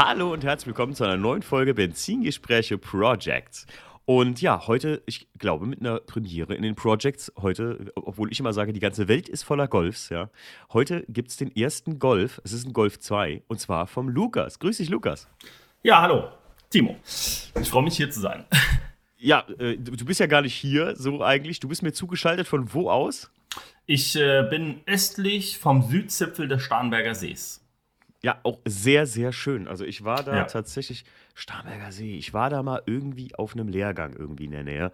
Hallo und herzlich willkommen zu einer neuen Folge Benzingespräche Projects. Und ja, heute, ich glaube, mit einer Premiere in den Projects, heute, obwohl ich immer sage, die ganze Welt ist voller Golfs, ja. Heute gibt es den ersten Golf, es ist ein Golf 2, und zwar vom Lukas. Grüß dich, Lukas. Ja, hallo, Timo. Ich freue mich hier zu sein. Ja, äh, du bist ja gar nicht hier, so eigentlich. Du bist mir zugeschaltet von wo aus? Ich äh, bin östlich vom Südzipfel des Starnberger Sees. Ja, auch sehr, sehr schön. Also ich war da ja. tatsächlich, Starnberger See, ich war da mal irgendwie auf einem Lehrgang irgendwie in der Nähe.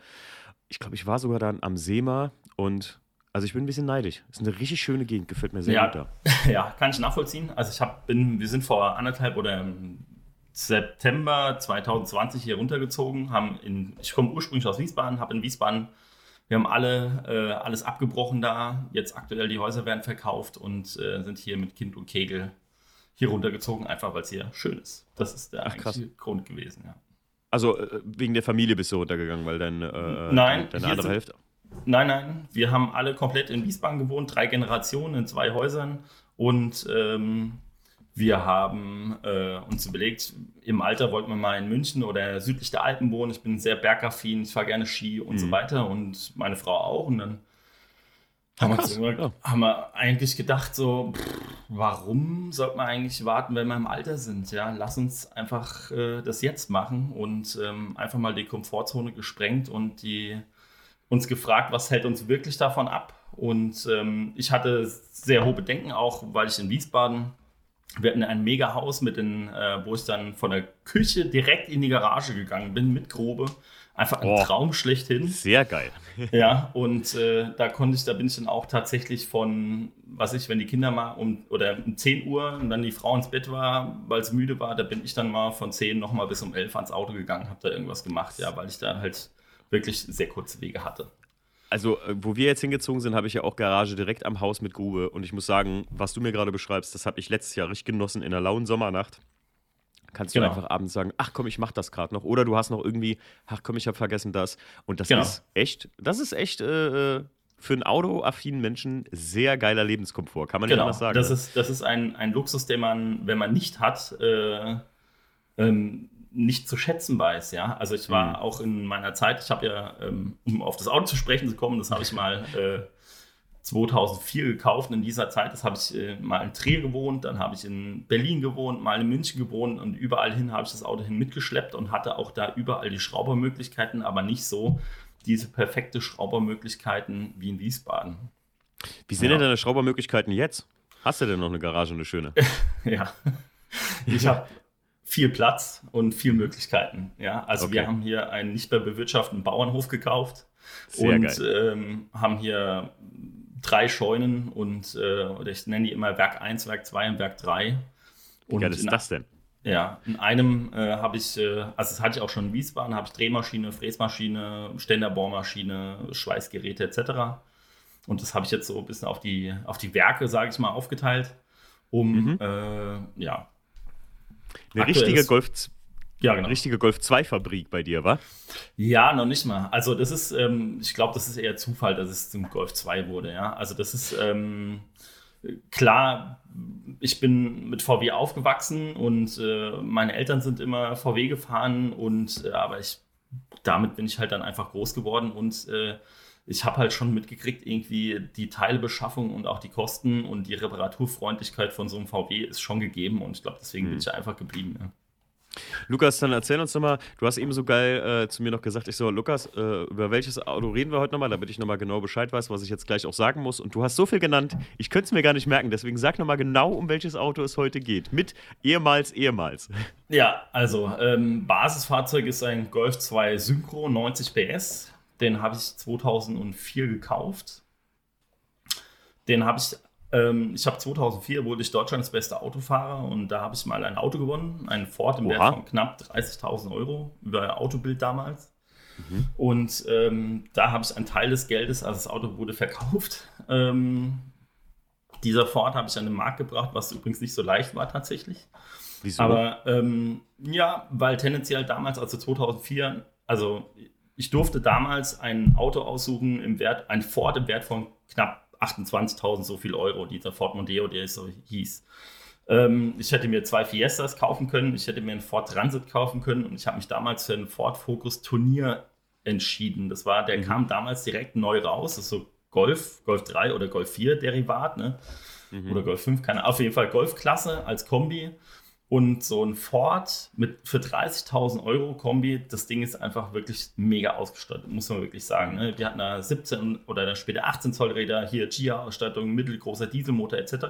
Ich glaube, ich war sogar dann am Seema und also ich bin ein bisschen neidisch. Ist eine richtig schöne Gegend, gefällt mir sehr ja, gut da. Ja, kann ich nachvollziehen. Also ich hab, bin, wir sind vor anderthalb oder im September 2020 hier runtergezogen, haben in, ich komme ursprünglich aus Wiesbaden, habe in Wiesbaden wir haben alle äh, alles abgebrochen da. Jetzt aktuell die Häuser werden verkauft und äh, sind hier mit Kind und Kegel hier runtergezogen, einfach weil es hier schön ist. Das ist der Ach, Grund gewesen, ja. Also äh, wegen der Familie bist du runtergegangen, weil dein, äh, nein, deine andere sind, Hälfte. Nein, nein. Wir haben alle komplett in Wiesbaden gewohnt, drei Generationen in zwei Häusern. Und ähm, wir haben äh, uns überlegt, im Alter wollten wir mal in München oder südlich der Alpen wohnen. Ich bin sehr bergaffin, ich fahre gerne Ski und mhm. so weiter und meine Frau auch. Und dann haben, Krass, wir, ja. haben wir eigentlich gedacht, so, pff, warum sollte man eigentlich warten, wenn wir im Alter sind? Ja, lass uns einfach äh, das jetzt machen und ähm, einfach mal die Komfortzone gesprengt und die, uns gefragt, was hält uns wirklich davon ab? Und ähm, ich hatte sehr hohe Bedenken auch, weil ich in Wiesbaden, wir hatten ein Mega-Haus mit den, äh, wo ich dann von der Küche direkt in die Garage gegangen bin mit Grobe Einfach ein oh, Traum schlechthin. Sehr geil. ja, und äh, da konnte ich, da bin ich dann auch tatsächlich von, was ich, wenn die Kinder mal um oder um 10 Uhr und dann die Frau ins Bett war, weil sie müde war, da bin ich dann mal von 10 nochmal bis um 11 ans Auto gegangen, habe da irgendwas gemacht, ja, weil ich da halt wirklich sehr kurze Wege hatte. Also, äh, wo wir jetzt hingezogen sind, habe ich ja auch Garage direkt am Haus mit Grube. Und ich muss sagen, was du mir gerade beschreibst, das habe ich letztes Jahr richtig genossen in einer lauen Sommernacht kannst du genau. einfach abends sagen, ach komm, ich mach das gerade noch. Oder du hast noch irgendwie, ach komm, ich habe vergessen das. Und das genau. ist echt, das ist echt äh, für einen autoaffinen Menschen sehr geiler Lebenskomfort, kann man genau. nicht anders sagen. Das ne? ist, das ist ein, ein Luxus, den man, wenn man nicht hat, äh, ähm, nicht zu schätzen weiß, ja. Also ich war mhm. auch in meiner Zeit, ich habe ja, ähm, um auf das Auto zu sprechen zu kommen, das habe ich mal äh, 2004 gekauft. Und in dieser Zeit, das habe ich äh, mal in Trier gewohnt, dann habe ich in Berlin gewohnt, mal in München gewohnt und überall hin habe ich das Auto hin mitgeschleppt und hatte auch da überall die Schraubermöglichkeiten, aber nicht so diese perfekte Schraubermöglichkeiten wie in Wiesbaden. Wie sind ja. denn deine Schraubermöglichkeiten jetzt? Hast du denn noch eine Garage, eine schöne? ja. Ich habe viel Platz und viel Möglichkeiten. Ja, also okay. wir haben hier einen nicht mehr bewirtschafteten Bauernhof gekauft Sehr und ähm, haben hier drei Scheunen und äh, oder ich nenne die immer Werk 1, Werk 2 und Werk 3. Wie geil ist das denn? Ja, in einem äh, habe ich, äh, also das hatte ich auch schon in Wiesbaden, habe ich Drehmaschine, Fräsmaschine, Ständerbohrmaschine, Schweißgeräte etc. Und das habe ich jetzt so ein bisschen auf die, auf die Werke, sage ich mal, aufgeteilt, um mhm. äh, ja. Eine richtige Golf ja, genau. richtige Golf 2 Fabrik bei dir, war? Ja, noch nicht mal. Also das ist, ähm, ich glaube, das ist eher Zufall, dass es zum Golf 2 wurde, ja. Also das ist ähm, klar, ich bin mit VW aufgewachsen und äh, meine Eltern sind immer VW gefahren und äh, aber ich damit bin ich halt dann einfach groß geworden und äh, ich habe halt schon mitgekriegt, irgendwie die Teilbeschaffung und auch die Kosten und die Reparaturfreundlichkeit von so einem VW ist schon gegeben und ich glaube, deswegen hm. bin ich einfach geblieben. Ja. Lukas, dann erzähl uns nochmal, du hast eben so geil äh, zu mir noch gesagt, ich so, Lukas, äh, über welches Auto reden wir heute nochmal, damit ich nochmal genau Bescheid weiß, was ich jetzt gleich auch sagen muss. Und du hast so viel genannt, ich könnte es mir gar nicht merken, deswegen sag nochmal genau, um welches Auto es heute geht. Mit ehemals, ehemals. Ja, also ähm, Basisfahrzeug ist ein Golf 2 Synchro 90 PS. Den habe ich 2004 gekauft. Den habe ich ich habe 2004 wurde ich Deutschlands bester Autofahrer und da habe ich mal ein Auto gewonnen, einen Ford im Oha. Wert von knapp 30.000 Euro über Autobild damals. Mhm. Und ähm, da habe ich einen Teil des Geldes, also das Auto wurde verkauft. Ähm, dieser Ford habe ich an den Markt gebracht, was übrigens nicht so leicht war tatsächlich. Wieso? Aber ähm, ja, weil tendenziell damals, also 2004, also ich durfte damals ein Auto aussuchen im Wert, ein Ford im Wert von knapp 28.000 so viel Euro, dieser Ford Mondeo, der so hieß. Ähm, ich hätte mir zwei Fiestas kaufen können, ich hätte mir einen Ford Transit kaufen können und ich habe mich damals für einen Ford Focus Turnier entschieden. Das war, der mhm. kam damals direkt neu raus. Das ist so Golf, Golf 3 oder Golf 4 Derivat, ne? Mhm. Oder Golf 5, keine Auf jeden Fall Golfklasse als Kombi. Und so ein Ford mit für 30.000 Euro Kombi, das Ding ist einfach wirklich mega ausgestattet, muss man wirklich sagen. Ne? Wir hatten da 17 oder dann später 18 Zoll Räder, hier GIA-Ausstattung, mittelgroßer Dieselmotor etc.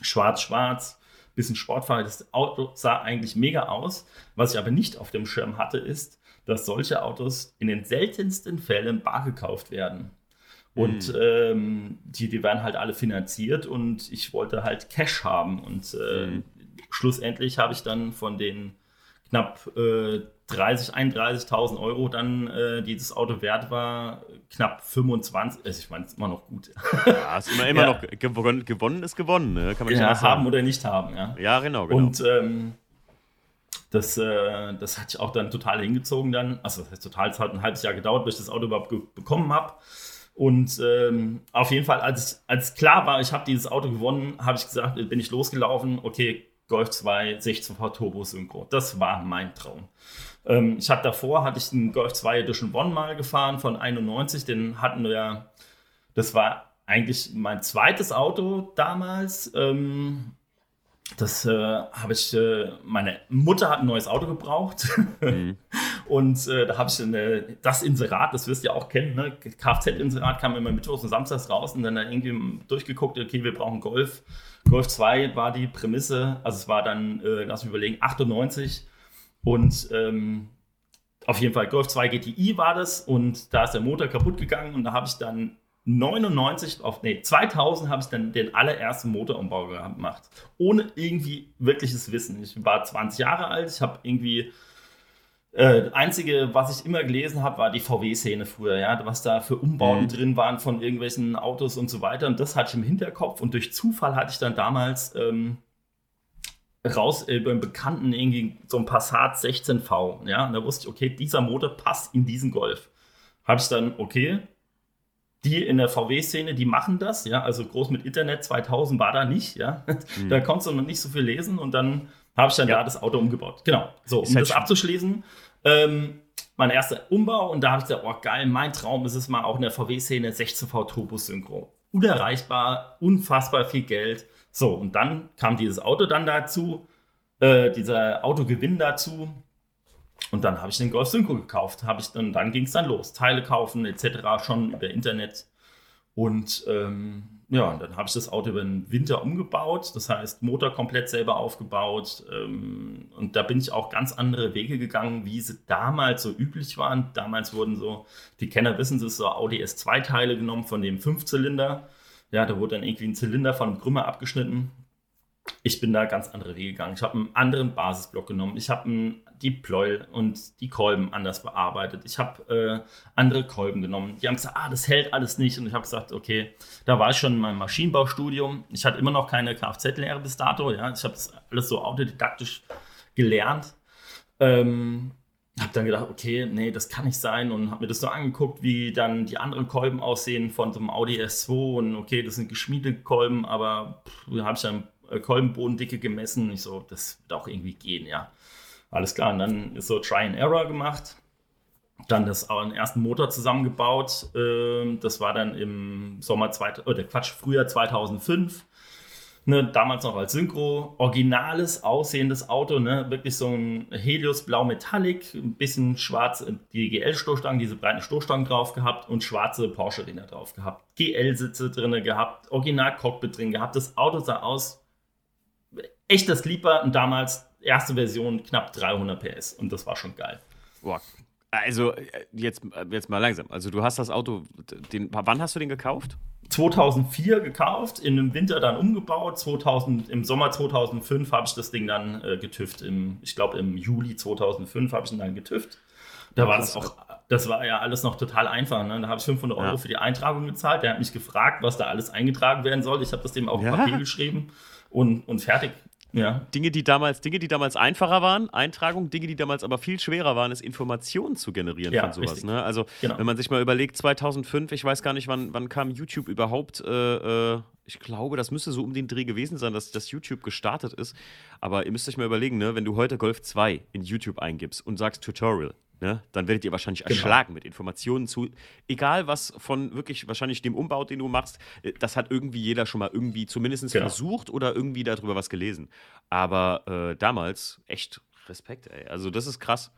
Schwarz-Schwarz, bisschen sportfrei. Das Auto sah eigentlich mega aus. Was ich aber nicht auf dem Schirm hatte, ist, dass solche Autos in den seltensten Fällen bar gekauft werden. Und mhm. ähm, die, die werden halt alle finanziert und ich wollte halt Cash haben. Und äh, mhm. Schlussendlich habe ich dann von den knapp äh, 30, 31.000 Euro dann, äh, die das Auto wert war, knapp 25. Also ich meine, es ist immer noch gut. Ja, ist immer, immer ja. noch gewonnen, gewonnen ist gewonnen, ne? kann man ja, nicht haben oder nicht haben, ja. Ja, genau, genau. Und ähm, das, äh, das hat sich auch dann total hingezogen dann. Also das heißt total, es hat ein halbes Jahr gedauert, bis ich das Auto überhaupt bekommen habe. Und ähm, auf jeden Fall, als, als klar war, ich habe dieses Auto gewonnen, habe ich gesagt, bin ich losgelaufen, okay, Golf 2, 16V Turbo Synchro. Das war mein Traum. Ähm, ich hatte davor, hatte ich einen Golf 2 Edition One mal gefahren von 91, den hatten wir, das war eigentlich mein zweites Auto damals. Ähm, das äh, habe ich, äh, meine Mutter hat ein neues Auto gebraucht. Mhm. Und äh, da habe ich eine, das Inserat, das wirst du ja auch kennen, ne? Kfz-Inserat kam immer mittwochs und samstags raus und dann da irgendwie durchgeguckt, okay, wir brauchen Golf. Golf 2 war die Prämisse, also es war dann, äh, lass mich überlegen, 98 und ähm, auf jeden Fall Golf 2 GTI war das und da ist der Motor kaputt gegangen und da habe ich dann 99 auf, nee, 2000 habe ich dann den allerersten Motorumbau gemacht. Ohne irgendwie wirkliches Wissen. Ich war 20 Jahre alt, ich habe irgendwie. Äh, einzige, was ich immer gelesen habe, war die VW-Szene früher, ja, was da für Umbauten mhm. drin waren von irgendwelchen Autos und so weiter. Und das hatte ich im Hinterkopf. Und durch Zufall hatte ich dann damals ähm, raus äh, beim Bekannten irgendwie so ein Passat 16V. Ja, und da wusste ich, okay, dieser Motor passt in diesen Golf. Habe ich dann, okay, die in der VW-Szene, die machen das, ja, also groß mit Internet 2000 war da nicht, ja. Mhm. Da konntest du noch nicht so viel lesen und dann habe ich dann ja. da das Auto umgebaut. Genau. So, um halt das abzuschließen, ähm, mein erster Umbau und da habe ich gesagt, oh geil, mein Traum ist es mal auch in der VW-Szene 16V Turbo Synchro. Unerreichbar, unfassbar viel Geld. So, und dann kam dieses Auto dann dazu, äh, dieser Autogewinn dazu. Und dann habe ich den Golf Synchro gekauft. Habe ich dann, dann ging es dann los. Teile kaufen etc. schon über Internet. Und ähm, ja, dann habe ich das Auto über den Winter umgebaut. Das heißt, Motor komplett selber aufgebaut. Ähm, und da bin ich auch ganz andere Wege gegangen, wie sie damals so üblich waren. Damals wurden so, die Kenner wissen es, so Audi S2-Teile genommen von dem Fünfzylinder. Ja, da wurde dann irgendwie ein Zylinder von einem Krümmer abgeschnitten ich bin da ganz andere Wege gegangen. Ich habe einen anderen Basisblock genommen. Ich habe die Pleuel und die Kolben anders bearbeitet. Ich habe äh, andere Kolben genommen. Die haben gesagt, ah, das hält alles nicht. Und ich habe gesagt, okay, da war ich schon in meinem Maschinenbaustudium. Ich hatte immer noch keine Kfz-Lehre bis dato. Ja? Ich habe das alles so autodidaktisch gelernt. Ähm, habe dann gedacht, okay, nee, das kann nicht sein und habe mir das so angeguckt, wie dann die anderen Kolben aussehen von so einem Audi S2 und okay, das sind geschmiedete Kolben, aber habe ich dann Kolbenbodendicke gemessen. Ich so, das wird auch irgendwie gehen, ja. Alles klar. Und dann ist so Try and Error gemacht. Dann das den ersten Motor zusammengebaut. Ähm, das war dann im Sommer, zwei, oder Quatsch, Frühjahr 2005. Ne, damals noch als Synchro, originales aussehendes Auto, ne, wirklich so ein Helios Blau Metallic, ein bisschen schwarz, äh, die GL-Stoßstangen, diese breiten Stoßstangen drauf gehabt und schwarze Porsche-Räder drauf gehabt. GL-Sitze drin gehabt, Original Cockpit drin gehabt. Das Auto sah aus echter Sleeper und damals erste Version knapp 300 PS und das war schon geil. Boah. Also jetzt, jetzt mal langsam. Also du hast das Auto, den, wann hast du den gekauft? 2004 gekauft, in dem Winter dann umgebaut. 2000, Im Sommer 2005 habe ich das Ding dann äh, getüft. Im, ich glaube im Juli 2005 habe ich ihn dann getüft. Da war das auch, das war ja alles noch total einfach. Ne? Da habe ich 500 Euro ja. für die Eintragung gezahlt. Der hat mich gefragt, was da alles eingetragen werden soll. Ich habe das dem auf ja. Papier geschrieben und, und fertig ja. Dinge, die damals, Dinge, die damals einfacher waren, Eintragung, Dinge, die damals aber viel schwerer waren, ist Informationen zu generieren ja, von sowas. Ne? Also genau. wenn man sich mal überlegt, 2005, ich weiß gar nicht, wann, wann kam YouTube überhaupt, äh, äh, ich glaube, das müsste so um den Dreh gewesen sein, dass das YouTube gestartet ist. Aber ihr müsst euch mal überlegen, ne? wenn du heute Golf 2 in YouTube eingibst und sagst Tutorial, Ne, dann werdet ihr wahrscheinlich genau. erschlagen mit Informationen zu, egal was von wirklich wahrscheinlich dem Umbau, den du machst, äh, das hat irgendwie jeder schon mal irgendwie zumindest genau. versucht oder irgendwie darüber was gelesen. Aber äh, damals echt Respekt, ey. Also das ist krass.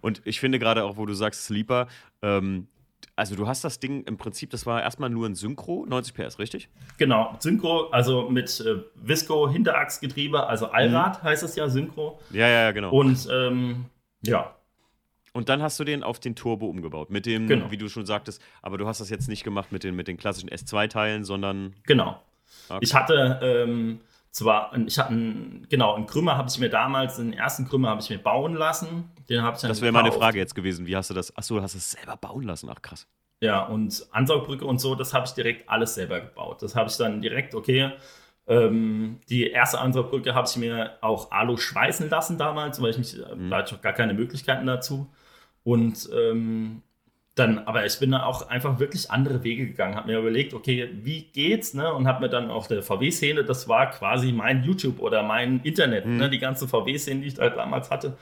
Und ich finde gerade auch, wo du sagst Sleeper, ähm, also du hast das Ding im Prinzip, das war erstmal nur ein Synchro, 90 PS, richtig? Genau, Synchro, also mit äh, Visco Hinterachsgetriebe, also Allrad mhm. heißt es ja, Synchro. Ja, ja, ja, genau. Und ähm, ja, und dann hast du den auf den Turbo umgebaut. Mit dem, genau. wie du schon sagtest, aber du hast das jetzt nicht gemacht mit den, mit den klassischen S2-Teilen, sondern. Genau. Okay. Ich hatte ähm, zwar, ich hatte einen, genau, einen Krümmer habe ich mir damals, den ersten Krümmer habe ich mir bauen lassen. Den habe ich dann Das wäre meine Frage jetzt gewesen. Wie hast du das? Achso, du hast es selber bauen lassen. Ach, krass. Ja, und Ansaugbrücke und so, das habe ich direkt alles selber gebaut. Das habe ich dann direkt, okay, ähm, die erste Ansaugbrücke habe ich mir auch Alu schweißen lassen damals, weil ich mich, mhm. da hatte ich noch gar keine Möglichkeiten dazu. Und ähm, dann, aber ich bin da auch einfach wirklich andere Wege gegangen, habe mir überlegt, okay, wie geht's, ne? Und habe mir dann auf der VW-Szene, das war quasi mein YouTube oder mein Internet, mhm. ne? Die ganze VW-Szene, die ich da damals hatte.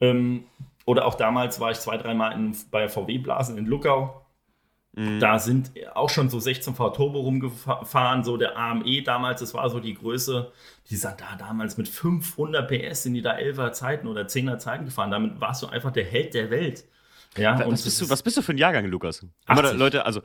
Ähm, oder auch damals war ich zwei, dreimal bei VW-Blasen in Luckau. Mhm. Da sind auch schon so 16V Turbo rumgefahren, so der AME damals, das war so die Größe, die sind da damals mit 500 PS sind die da 11er Zeiten oder 10er Zeiten gefahren. Damit warst du einfach der Held der Welt. Ja, was, bist du, was bist du für ein Jahrgang, Lukas? Aber Leute, also,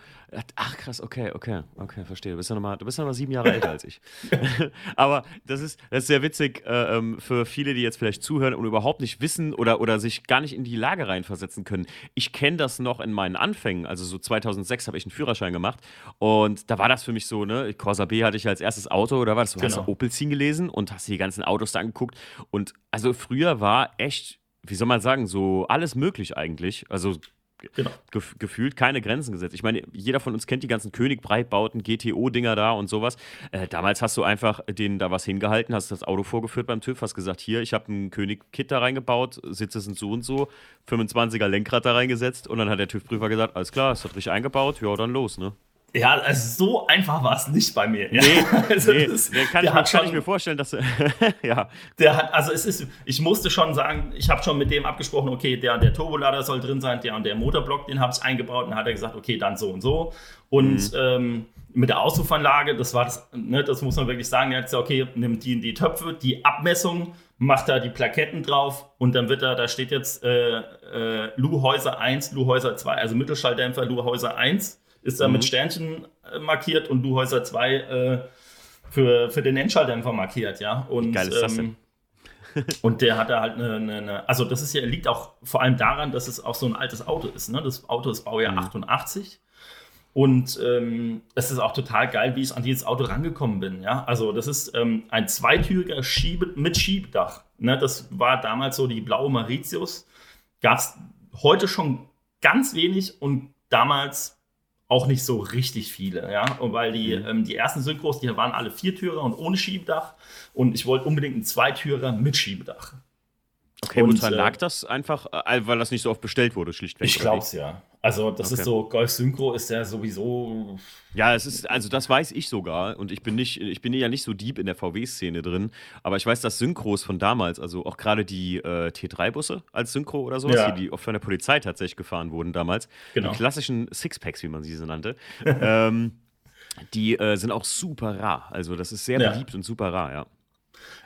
ach krass, okay, okay, okay, verstehe. Du bist ja nochmal, du bist ja noch sieben Jahre älter als ich. Aber das ist, das ist sehr witzig äh, ähm, für viele, die jetzt vielleicht zuhören und überhaupt nicht wissen oder, oder sich gar nicht in die Lage reinversetzen können. Ich kenne das noch in meinen Anfängen. Also so 2006 habe ich einen Führerschein gemacht und da war das für mich so, ne, Corsa B hatte ich als erstes Auto oder was? Du genau. hast Opel ziehen gelesen und hast die ganzen Autos da angeguckt und also früher war echt wie soll man sagen, so alles möglich eigentlich. Also Genau. Gef gefühlt keine Grenzen gesetzt. Ich meine, jeder von uns kennt die ganzen König-Breitbauten, GTO-Dinger da und sowas. Äh, damals hast du einfach denen da was hingehalten, hast das Auto vorgeführt beim TÜV, hast gesagt, hier, ich habe ein König-Kit da reingebaut, Sitze sind so und so, 25er Lenkrad da reingesetzt und dann hat der TÜV-Prüfer gesagt, alles klar, es hat richtig eingebaut, ja, dann los, ne? Ja, also so einfach war es nicht bei mir. Nee, also nee das, kann, ich, kann schon, ich, mir vorstellen, dass ja. Der hat, also es ist, ich musste schon sagen, ich habe schon mit dem abgesprochen, okay, der der Turbolader soll drin sein, der und der Motorblock, den habe ich eingebaut. Und dann hat er gesagt, okay, dann so und so. Und mhm. ähm, mit der Auspuffanlage, das war das, ne, das muss man wirklich sagen, er hat gesagt, okay, nimmt die, die Töpfe, die Abmessung, macht da die Plaketten drauf und dann wird da, da steht jetzt äh, äh, Luhäuser 1, Luhäuser 2, also Mittelschalldämpfer Luhäuser 1 ist da mhm. mit Sternchen äh, markiert und du Häuser 2 äh, für, für den Endschalldämpfer markiert, ja. Und, Geil ist das denn? Ähm, und der hat da halt eine, eine, eine, also das ist ja, liegt auch vor allem daran, dass es auch so ein altes Auto ist. Ne? Das Auto ist Baujahr mhm. 88. Und ähm, es ist auch total geil, wie ich an dieses Auto rangekommen bin. Ja? Also, das ist ähm, ein zweitüriger Schiebe mit Schiebedach. Ne? Das war damals so die blaue Mauritius. Gab es heute schon ganz wenig und damals auch nicht so richtig viele, ja, und weil die, mhm. ähm, die ersten Synchros, die waren alle Viertürer und ohne Schiebedach und ich wollte unbedingt einen Zweitürer mit Schiebedach. Okay, und woran äh, lag das einfach? Äh, weil das nicht so oft bestellt wurde, schlichtweg. Ich glaube es ja. Also, das okay. ist so, Golf Synchro ist ja sowieso. Ja, es ist, also das weiß ich sogar. Und ich bin nicht, ich bin ja nicht so deep in der VW-Szene drin, aber ich weiß, dass Synchros von damals, also auch gerade die äh, T3-Busse als Synchro oder sowas, ja. die, die oft von der Polizei tatsächlich gefahren wurden damals. Genau. Die klassischen Sixpacks, wie man sie so nannte. ähm, die äh, sind auch super rar. Also, das ist sehr ja. beliebt und super rar, ja.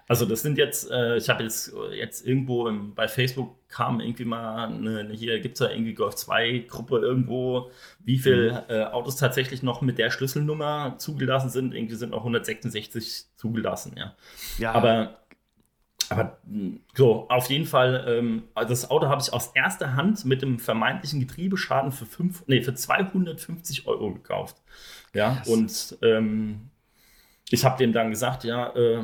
Also das sind jetzt, äh, ich habe jetzt, jetzt irgendwo im, bei Facebook kam irgendwie mal, eine, hier gibt es ja irgendwie Golf 2 Gruppe irgendwo, wie viele mhm. äh, Autos tatsächlich noch mit der Schlüsselnummer zugelassen sind. Irgendwie sind noch 166 zugelassen, ja. ja. Aber, aber so, auf jeden Fall, ähm, das Auto habe ich aus erster Hand mit dem vermeintlichen Getriebeschaden für, fünf, nee, für 250 Euro gekauft. Ja, Krass. und ähm, ich habe dem dann gesagt, ja, äh,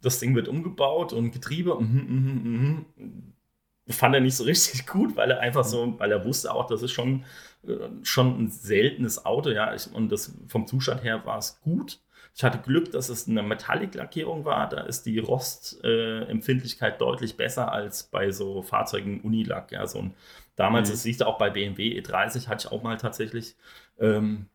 das Ding wird umgebaut und Getriebe, mm, mm, mm, fand er nicht so richtig gut, weil er einfach so, weil er wusste auch, das ist schon, äh, schon ein seltenes Auto, ja, ich, und das vom Zustand her war es gut. Ich hatte Glück, dass es eine Metallic-Lackierung war. Da ist die Rostempfindlichkeit äh, deutlich besser als bei so Fahrzeugen Unilack. Ja, so ein, damals, mhm. das siehst du auch bei BMW E30, hatte ich auch mal tatsächlich. Ähm,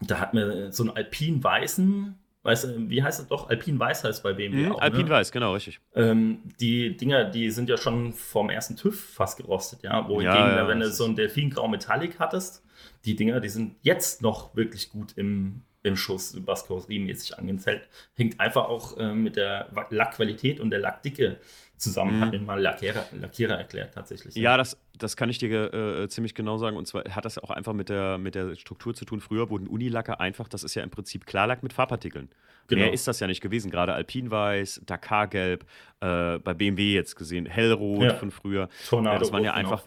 da hat mir so einen alpin-weißen Weißt du, wie heißt es doch? Alpin Weiß heißt bei BMW. Mhm, auch, Alpin ne? Weiß, genau, richtig. Ähm, die Dinger, die sind ja schon vom ersten TÜV fast gerostet, ja. Wohingegen, ja, ja, wenn du so ein Delfingrau Metallic hattest, die Dinger, die sind jetzt noch wirklich gut im, im Schuss, was karosseriemäßig angezählt. Hängt einfach auch äh, mit der Lackqualität und der Lackdicke zusammen, mhm. hat mir mal Lackierer, Lackierer erklärt tatsächlich. Ja, das, das kann ich dir äh, ziemlich genau sagen. Und zwar hat das auch einfach mit der, mit der Struktur zu tun. Früher wurden Unilacker einfach, das ist ja im Prinzip Klarlack mit Farbpartikeln. Genau. Mehr ist das ja nicht gewesen. Gerade Alpinweiß, Dakargelb, äh, bei BMW jetzt gesehen, Hellrot ja. von früher. Tornado. Äh, das waren ja einfach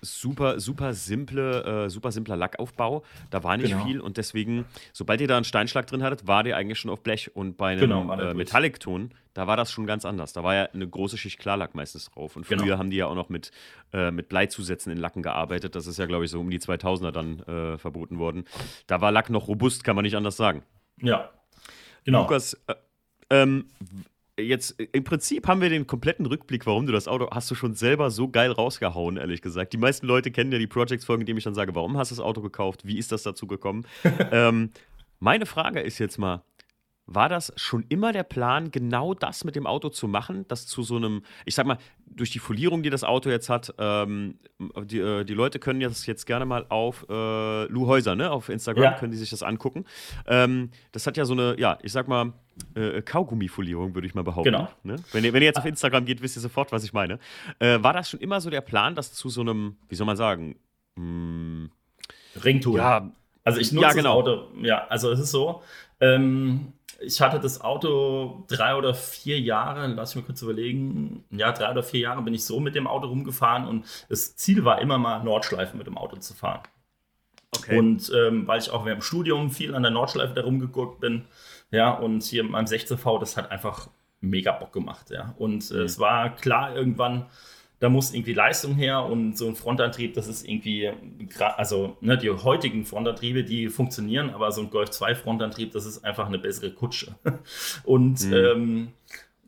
super, super simple, äh, super simpler Lackaufbau. Da war nicht genau. viel und deswegen, sobald ihr da einen Steinschlag drin hattet, war der eigentlich schon auf Blech. Und bei einem genau, äh, Metallic-Ton, da war das schon ganz anders. Da war ja eine große Schicht Klarlack meistens drauf. Und früher genau. haben die ja auch noch mit, äh, mit Bleizusätzen in Lacken gearbeitet. Das ist ja, glaube ich, so um die 2000er dann äh, verboten worden. Da war Lack noch robust, kann man nicht anders sagen. Ja, genau. Lukas, äh, ähm, jetzt im Prinzip haben wir den kompletten Rückblick, warum du das Auto hast du schon selber so geil rausgehauen, ehrlich gesagt. Die meisten Leute kennen ja die Projects-Folgen, in denen ich dann sage, warum hast du das Auto gekauft? Wie ist das dazu gekommen? ähm, meine Frage ist jetzt mal, war das schon immer der Plan, genau das mit dem Auto zu machen, das zu so einem, ich sag mal, durch die Folierung, die das Auto jetzt hat, ähm, die, äh, die Leute können das jetzt gerne mal auf äh, Lou Häuser, ne, auf Instagram, ja. können die sich das angucken. Ähm, das hat ja so eine, ja, ich sag mal, äh, Kaugummifolierung, würde ich mal behaupten. Genau. Ne? Wenn, ihr, wenn ihr jetzt auf Instagram geht, wisst ihr sofort, was ich meine. Äh, war das schon immer so der Plan, das zu so einem, wie soll man sagen, mh, hm, Ringtool. Ja, also ich nutze ja, genau. das Auto, ja, also es ist so, ähm, ich hatte das Auto drei oder vier Jahre, lass ich mir kurz überlegen, ja, drei oder vier Jahre bin ich so mit dem Auto rumgefahren und das Ziel war immer mal Nordschleife mit dem Auto zu fahren. Okay. Und ähm, weil ich auch während dem Studium viel an der Nordschleife da rumgeguckt bin, ja, und hier mit meinem 16V, das hat einfach mega Bock gemacht, ja. Und äh, mhm. es war klar irgendwann, da muss irgendwie Leistung her und so ein Frontantrieb, das ist irgendwie, also ne, die heutigen Frontantriebe, die funktionieren, aber so ein Golf 2 Frontantrieb, das ist einfach eine bessere Kutsche. Und mhm. ähm,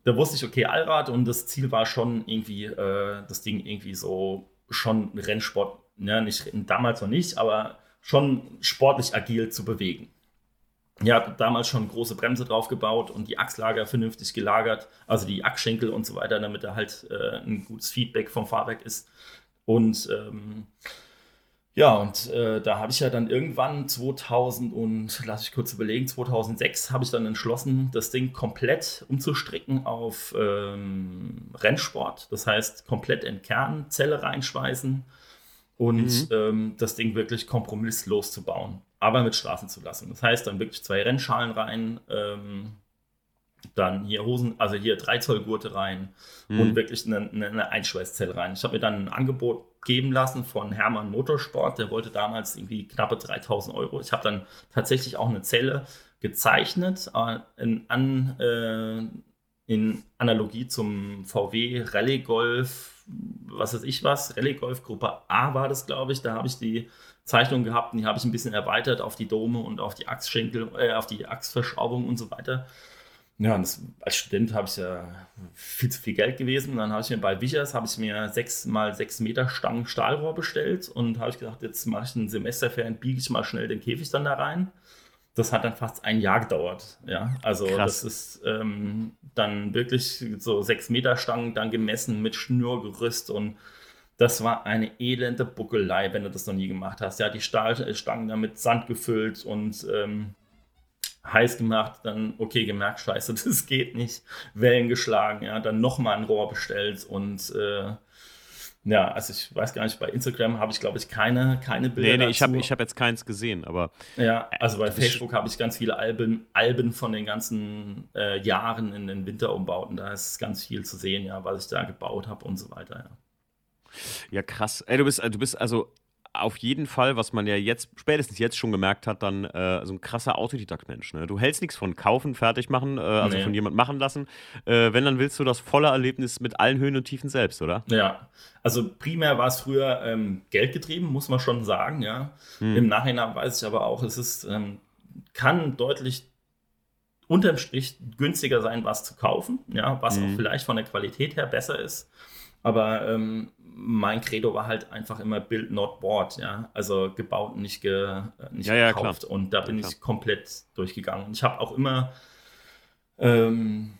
da wusste ich, okay, Allrad und das Ziel war schon irgendwie, äh, das Ding irgendwie so schon Rennsport, ne, nicht, damals noch nicht, aber schon sportlich agil zu bewegen. Ja, damals schon große Bremse drauf gebaut und die Achslager vernünftig gelagert, also die Achsschenkel und so weiter, damit da halt äh, ein gutes Feedback vom Fahrwerk ist. Und ähm, ja, und äh, da habe ich ja dann irgendwann 2000 und, lass ich kurz überlegen, 2006 habe ich dann entschlossen, das Ding komplett umzustricken auf ähm, Rennsport. Das heißt, komplett entkernen, Zelle reinschweißen und mhm. ähm, das Ding wirklich kompromisslos zu bauen aber mit Straßenzulassung. Das heißt, dann wirklich zwei Rennschalen rein, ähm, dann hier Hosen, also hier 3 Zoll Gurte rein mhm. und wirklich eine, eine Einschweißzelle rein. Ich habe mir dann ein Angebot geben lassen von Hermann Motorsport, der wollte damals irgendwie knappe 3000 Euro. Ich habe dann tatsächlich auch eine Zelle gezeichnet, äh, in, an, äh, in Analogie zum VW Rallye Golf, was weiß ich was, Rallye Golf Gruppe A war das, glaube ich. Da habe ich die Zeichnung gehabt und die habe ich ein bisschen erweitert auf die Dome und auf die Achsschenkel, äh, auf die Achsverschraubung und so weiter. Ja, das, als Student habe ich ja viel zu viel Geld gewesen. Und dann habe ich mir bei Wichers habe ich mir sechs mal sechs Meter Stangen Stahlrohr bestellt und habe ich gedacht, jetzt mache ich ein Semesterferien, biege ich mal schnell den Käfig dann da rein. Das hat dann fast ein Jahr gedauert. Ja, also Krass. das ist ähm, dann wirklich so sechs Meter Stangen dann gemessen mit Schnürgerüst und das war eine elende Buckelei, wenn du das noch nie gemacht hast. Ja, die Stahlstangen dann mit Sand gefüllt und ähm, heiß gemacht, dann okay gemerkt, scheiße, das geht nicht. Wellen geschlagen, ja, dann nochmal ein Rohr bestellt und äh, ja, also ich weiß gar nicht, bei Instagram habe ich, glaube ich, keine, keine Bilder. Nee, nee, ich habe ich hab jetzt keins gesehen, aber. Ja, also bei Facebook habe ich ganz viele Alben, Alben von den ganzen äh, Jahren in den Winterumbauten. Da ist ganz viel zu sehen, ja, was ich da gebaut habe und so weiter, ja. Ja, krass. Ey, du bist, du bist also auf jeden Fall, was man ja jetzt, spätestens jetzt schon gemerkt hat, dann äh, so ein krasser Autodidakt-Mensch. Ne? Du hältst nichts von kaufen, fertig machen, äh, also nee. von jemand machen lassen. Äh, wenn, dann willst du das volle Erlebnis mit allen Höhen und Tiefen selbst, oder? Ja, also primär war es früher ähm, geldgetrieben, muss man schon sagen, ja. Hm. Im Nachhinein weiß ich aber auch, es ist, ähm, kann deutlich unterm Strich günstiger sein, was zu kaufen, ja, was mhm. auch vielleicht von der Qualität her besser ist. Aber ähm, mein Credo war halt einfach immer Build not bought, ja, also gebaut, nicht, ge, nicht ja, gekauft. Ja, und da bin ja, ich komplett durchgegangen. Ich habe auch immer ähm,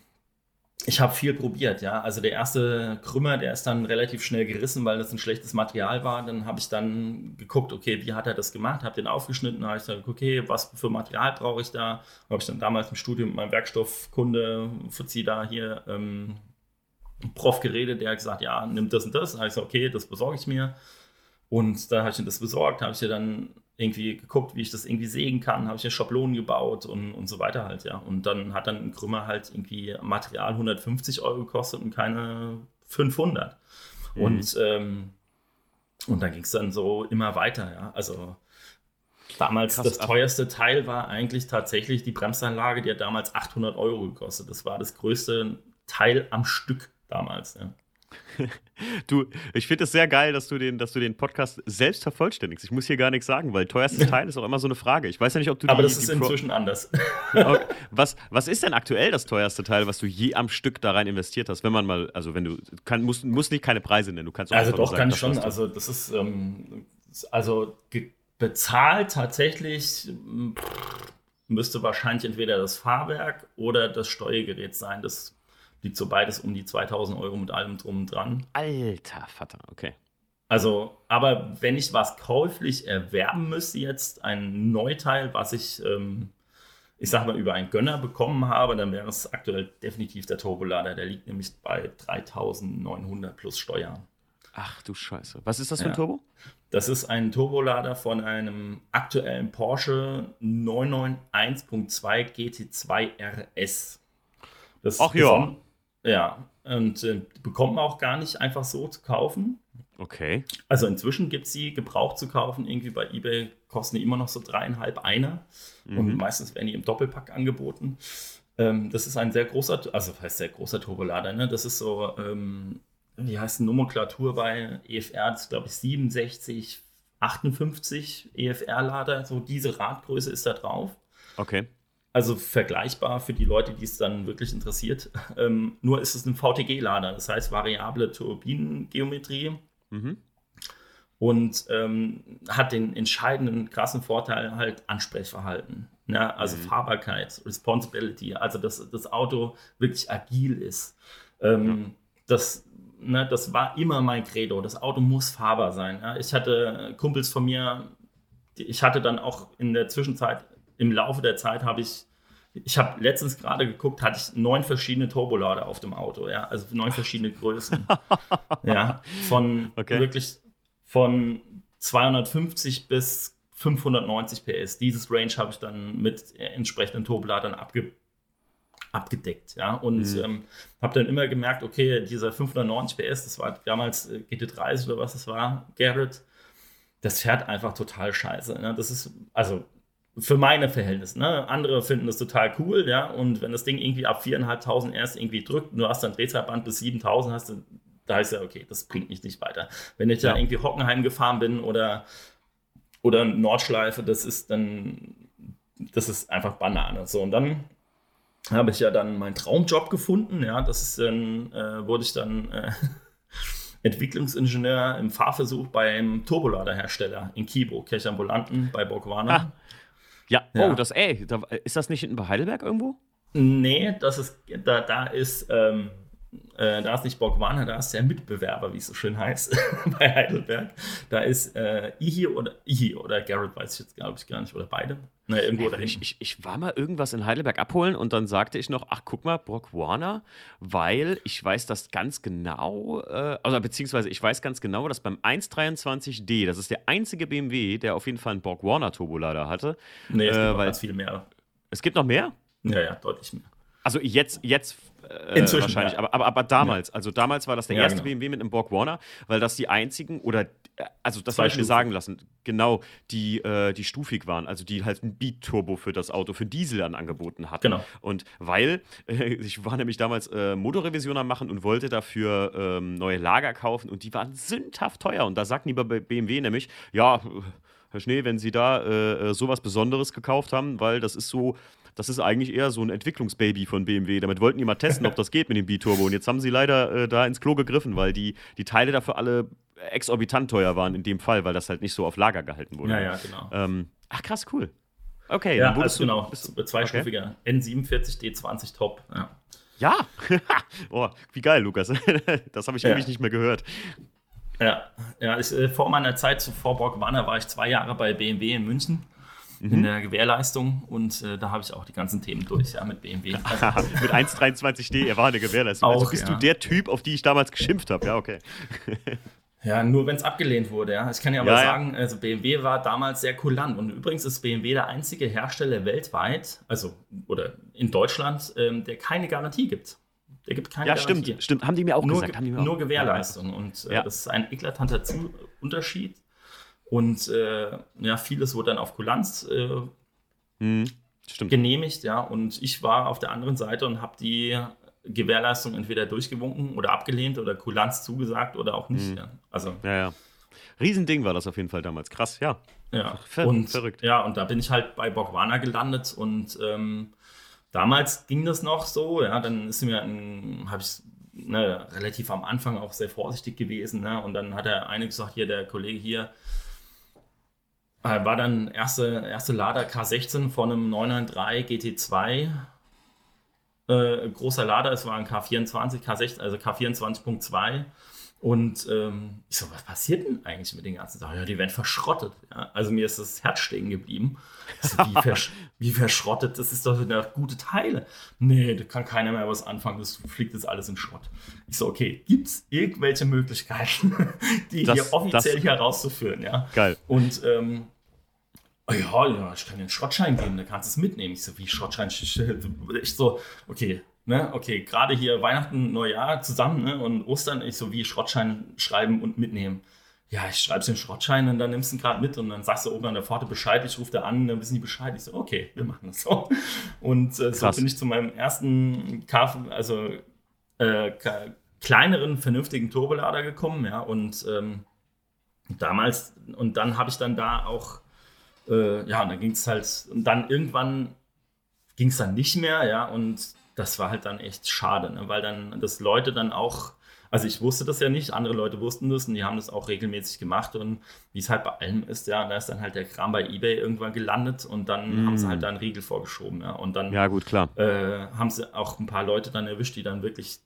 ich habe viel probiert, ja. Also der erste Krümmer, der ist dann relativ schnell gerissen, weil das ein schlechtes Material war. Dann habe ich dann geguckt, okay, wie hat er das gemacht? Habe den aufgeschnitten, habe ich gesagt, okay, was für Material brauche ich da? Habe ich dann damals im Studium mit meinem Werkstoffkunde Fuzzi da hier ähm, Prof geredet, der hat gesagt, ja, nimm das und das. Dann habe ich gesagt, okay, das besorge ich mir. Und da habe ich das besorgt, habe ich ja dann irgendwie geguckt, wie ich das irgendwie sägen kann, habe ich ja Schablonen gebaut und, und so weiter halt, ja. Und dann hat dann ein Krümmer halt irgendwie Material 150 Euro gekostet und keine 500. Mhm. Und, ähm, und dann ging es dann so immer weiter, ja. Also damals Krass, das teuerste Teil war eigentlich tatsächlich die Bremsanlage, die hat damals 800 Euro gekostet. Das war das größte Teil am Stück damals, ja. Du, ich finde es sehr geil, dass du, den, dass du den Podcast selbst vervollständigst. Ich muss hier gar nichts sagen, weil teuerstes Teil ist auch immer so eine Frage. Ich weiß ja nicht, ob du Aber die, das ist inzwischen anders. Okay. Was, was ist denn aktuell das teuerste Teil, was du je am Stück da rein investiert hast? Wenn man mal, also wenn du, kann, musst, musst nicht keine Preise nennen, du kannst auch Also doch, sagen, kann ich schon. Also das ist, ähm, also bezahlt tatsächlich müsste wahrscheinlich entweder das Fahrwerk oder das Steuergerät sein. Das liegt so beides um die 2000 Euro mit allem drum und dran. Alter Vater, okay. Also, aber wenn ich was käuflich erwerben müsste, jetzt ein Neuteil, was ich, ähm, ich sag mal, über einen Gönner bekommen habe, dann wäre es aktuell definitiv der Turbolader. Der liegt nämlich bei 3900 plus Steuer. Ach du Scheiße. Was ist das für ein Turbo? Das ist ein Turbolader von einem aktuellen Porsche 991.2 GT2 RS. Das Ach ja. Ja, und äh, bekommt man auch gar nicht einfach so zu kaufen. Okay. Also inzwischen gibt es sie gebraucht zu kaufen. Irgendwie bei eBay kosten die immer noch so dreieinhalb einer. Mhm. Und meistens werden die im Doppelpack angeboten. Ähm, das ist ein sehr großer, also heißt sehr großer Turbolader. Ne? Das ist so, ähm, wie heißt die Nomenklatur bei EFR? Das ist, glaube ich, 67, 58 EFR-Lader. So diese Radgröße ist da drauf. Okay. Also vergleichbar für die Leute, die es dann wirklich interessiert. Ähm, nur ist es ein VTG-Lader, das heißt variable Turbinengeometrie. Mhm. Und ähm, hat den entscheidenden krassen Vorteil halt Ansprechverhalten. Ne? Also mhm. Fahrbarkeit, Responsibility, also dass das Auto wirklich agil ist. Ähm, ja. das, ne, das war immer mein Credo. Das Auto muss fahrbar sein. Ja? Ich hatte Kumpels von mir, ich hatte dann auch in der Zwischenzeit im Laufe der Zeit habe ich, ich habe letztens gerade geguckt, hatte ich neun verschiedene Turbolader auf dem Auto, ja, also neun verschiedene Größen. ja, von okay. wirklich von 250 bis 590 PS. Dieses Range habe ich dann mit entsprechenden Turboladern abge abgedeckt, ja, und mhm. ähm, habe dann immer gemerkt, okay, dieser 590 PS, das war damals äh, GT30 oder was das war, Garrett, das fährt einfach total scheiße. Ne? Das ist, also für meine Verhältnisse. Ne? Andere finden das total cool, ja. Und wenn das Ding irgendwie ab 4.500 erst irgendwie drückt und du hast dann Drehzahlband bis 7.000 hast, da heißt ja, okay, das bringt mich nicht weiter. Wenn ich ja. da irgendwie Hockenheim gefahren bin oder, oder Nordschleife, das ist dann, das ist einfach Banane. So, und dann habe ich ja dann meinen Traumjob gefunden, ja. Das ist dann, äh, wurde ich dann. Äh, Entwicklungsingenieur im Fahrversuch beim Turboladerhersteller in Kibo, Kirchambulanten bei Borgwana. Ja, ja. oh, das ey, da, ist das nicht hinten bei Heidelberg irgendwo? Nee, das ist, da, da ist, ähm, äh, da ist nicht Borgwana, da ist der Mitbewerber, wie es so schön heißt, bei Heidelberg. Da ist äh, Ihi oder Ihi oder Garrett, weiß ich jetzt, glaube ich, gar nicht, oder beide. Naja, irgendwo äh, ich, ich, ich, war mal irgendwas in Heidelberg abholen und dann sagte ich noch, ach, guck mal, Borgwana, weil ich weiß das ganz genau, äh, also beziehungsweise ich weiß ganz genau, dass beim 123D, das ist der einzige BMW, der auf jeden Fall einen Borgwana Turbolader hatte. Nee, es gibt äh, noch ganz viel mehr. Es gibt noch mehr? Ja, ja, deutlich mehr. Also jetzt, jetzt äh, Inzwischen, wahrscheinlich, ja. aber, aber, aber damals, ja. also damals war das der ja, erste genau. BMW mit einem Borg Warner, weil das die einzigen oder äh, also das habe ich mir sagen lassen, genau, die, äh, die stufig waren, also die halt ein Beat-Turbo für das Auto, für Diesel dann angeboten hatten. Genau. Und weil, äh, ich war nämlich damals äh, Motorrevision am machen und wollte dafür ähm, neue Lager kaufen und die waren sündhaft teuer. Und da sagten die bei BMW nämlich, ja, Herr Schnee, wenn Sie da äh, sowas Besonderes gekauft haben, weil das ist so das ist eigentlich eher so ein Entwicklungsbaby von BMW. Damit wollten die mal testen, ob das geht mit dem B-Turbo. Und jetzt haben sie leider äh, da ins Klo gegriffen, weil die, die Teile dafür alle exorbitant teuer waren in dem Fall, weil das halt nicht so auf Lager gehalten wurde. Ja, ja, genau. Ähm, ach, krass, cool. Okay, ja, dann also du, genau. Bist, zweistufiger okay. N47 D20 Top. Ja. Ja, oh, wie geil, Lukas. das habe ich ja. ewig nicht mehr gehört. Ja, ja ich, äh, vor meiner Zeit zuvor Borgwanner war ich zwei Jahre bei BMW in München mhm. in der Gewährleistung und äh, da habe ich auch die ganzen Themen durch, ja, mit BMW. Mit 1,23D, er war eine Gewährleistung. Also auch, also bist ja. du der Typ, auf die ich damals geschimpft habe, ja, okay. Ja, nur wenn es abgelehnt wurde, ja. Ich kann ja aber ja, sagen, also BMW war damals sehr kulant. Und übrigens ist BMW der einzige Hersteller weltweit, also oder in Deutschland, ähm, der keine Garantie gibt. Der gibt keine ja, Garantie. stimmt, stimmt. Haben die mir auch nur, gesagt. Ge nur Gewährleistung. Und äh, das ist ein eklatanter Unterschied. Und äh, ja, vieles wurde dann auf Kulanz äh, hm, genehmigt, ja. Und ich war auf der anderen Seite und habe die Gewährleistung entweder durchgewunken oder abgelehnt oder Kulanz zugesagt oder auch nicht. Mhm. Ja. Also, ja, ja. Riesending war das auf jeden Fall damals. Krass, ja. Ja, Ver und, verrückt. Ja, und da bin ich halt bei Borgwana gelandet und ähm, damals ging das noch so, ja, dann ist mir, habe ich ne, relativ am Anfang auch sehr vorsichtig gewesen, ne, und dann hat der eine gesagt, hier, der Kollege hier, war dann erste, erste Lader K16 von einem 993 GT2 äh, großer Lader, es war ein K24, K16, also K24.2. Und ähm, ich so, was passiert denn eigentlich mit den ganzen Sachen? Ja, die werden verschrottet. Ja? Also mir ist das Herz stehen geblieben. So, wie, versch wie, verschrottet? Das ist doch eine gute Teile. Nee, da kann keiner mehr was anfangen. Das fliegt jetzt alles in Schrott. Ich so, okay, gibt es irgendwelche Möglichkeiten, die das, hier offiziell das, hier herauszuführen? Ja? Geil. Und ähm, oh ja, ja, ich kann dir einen Schrottschein geben, da kannst du es mitnehmen. Ich so, wie Schrottschein? Ich so, okay, ne, okay, gerade hier Weihnachten, Neujahr zusammen, ne, und Ostern, ich so, wie Schrottschein schreiben und mitnehmen. Ja, ich schreibe den Schrottschein und dann nimmst du ihn gerade mit und dann sagst du oben an der Pforte Bescheid, ich rufe da an, dann wissen die Bescheid. Ich so, okay, wir machen das so. Und äh, so bin ich zu meinem ersten Kauf, also äh, kleineren, vernünftigen Turbolader gekommen, ja, und ähm, damals, und dann habe ich dann da auch äh, ja, und dann ging es halt, und dann irgendwann ging es dann nicht mehr, ja, und das war halt dann echt schade, ne? weil dann das Leute dann auch, also ich wusste das ja nicht, andere Leute wussten das und die haben das auch regelmäßig gemacht und wie es halt bei allem ist, ja, da ist dann halt der Kram bei Ebay irgendwann gelandet und dann mm. haben sie halt da einen Riegel vorgeschoben, ja, und dann ja, gut, klar. Äh, haben sie auch ein paar Leute dann erwischt, die dann wirklich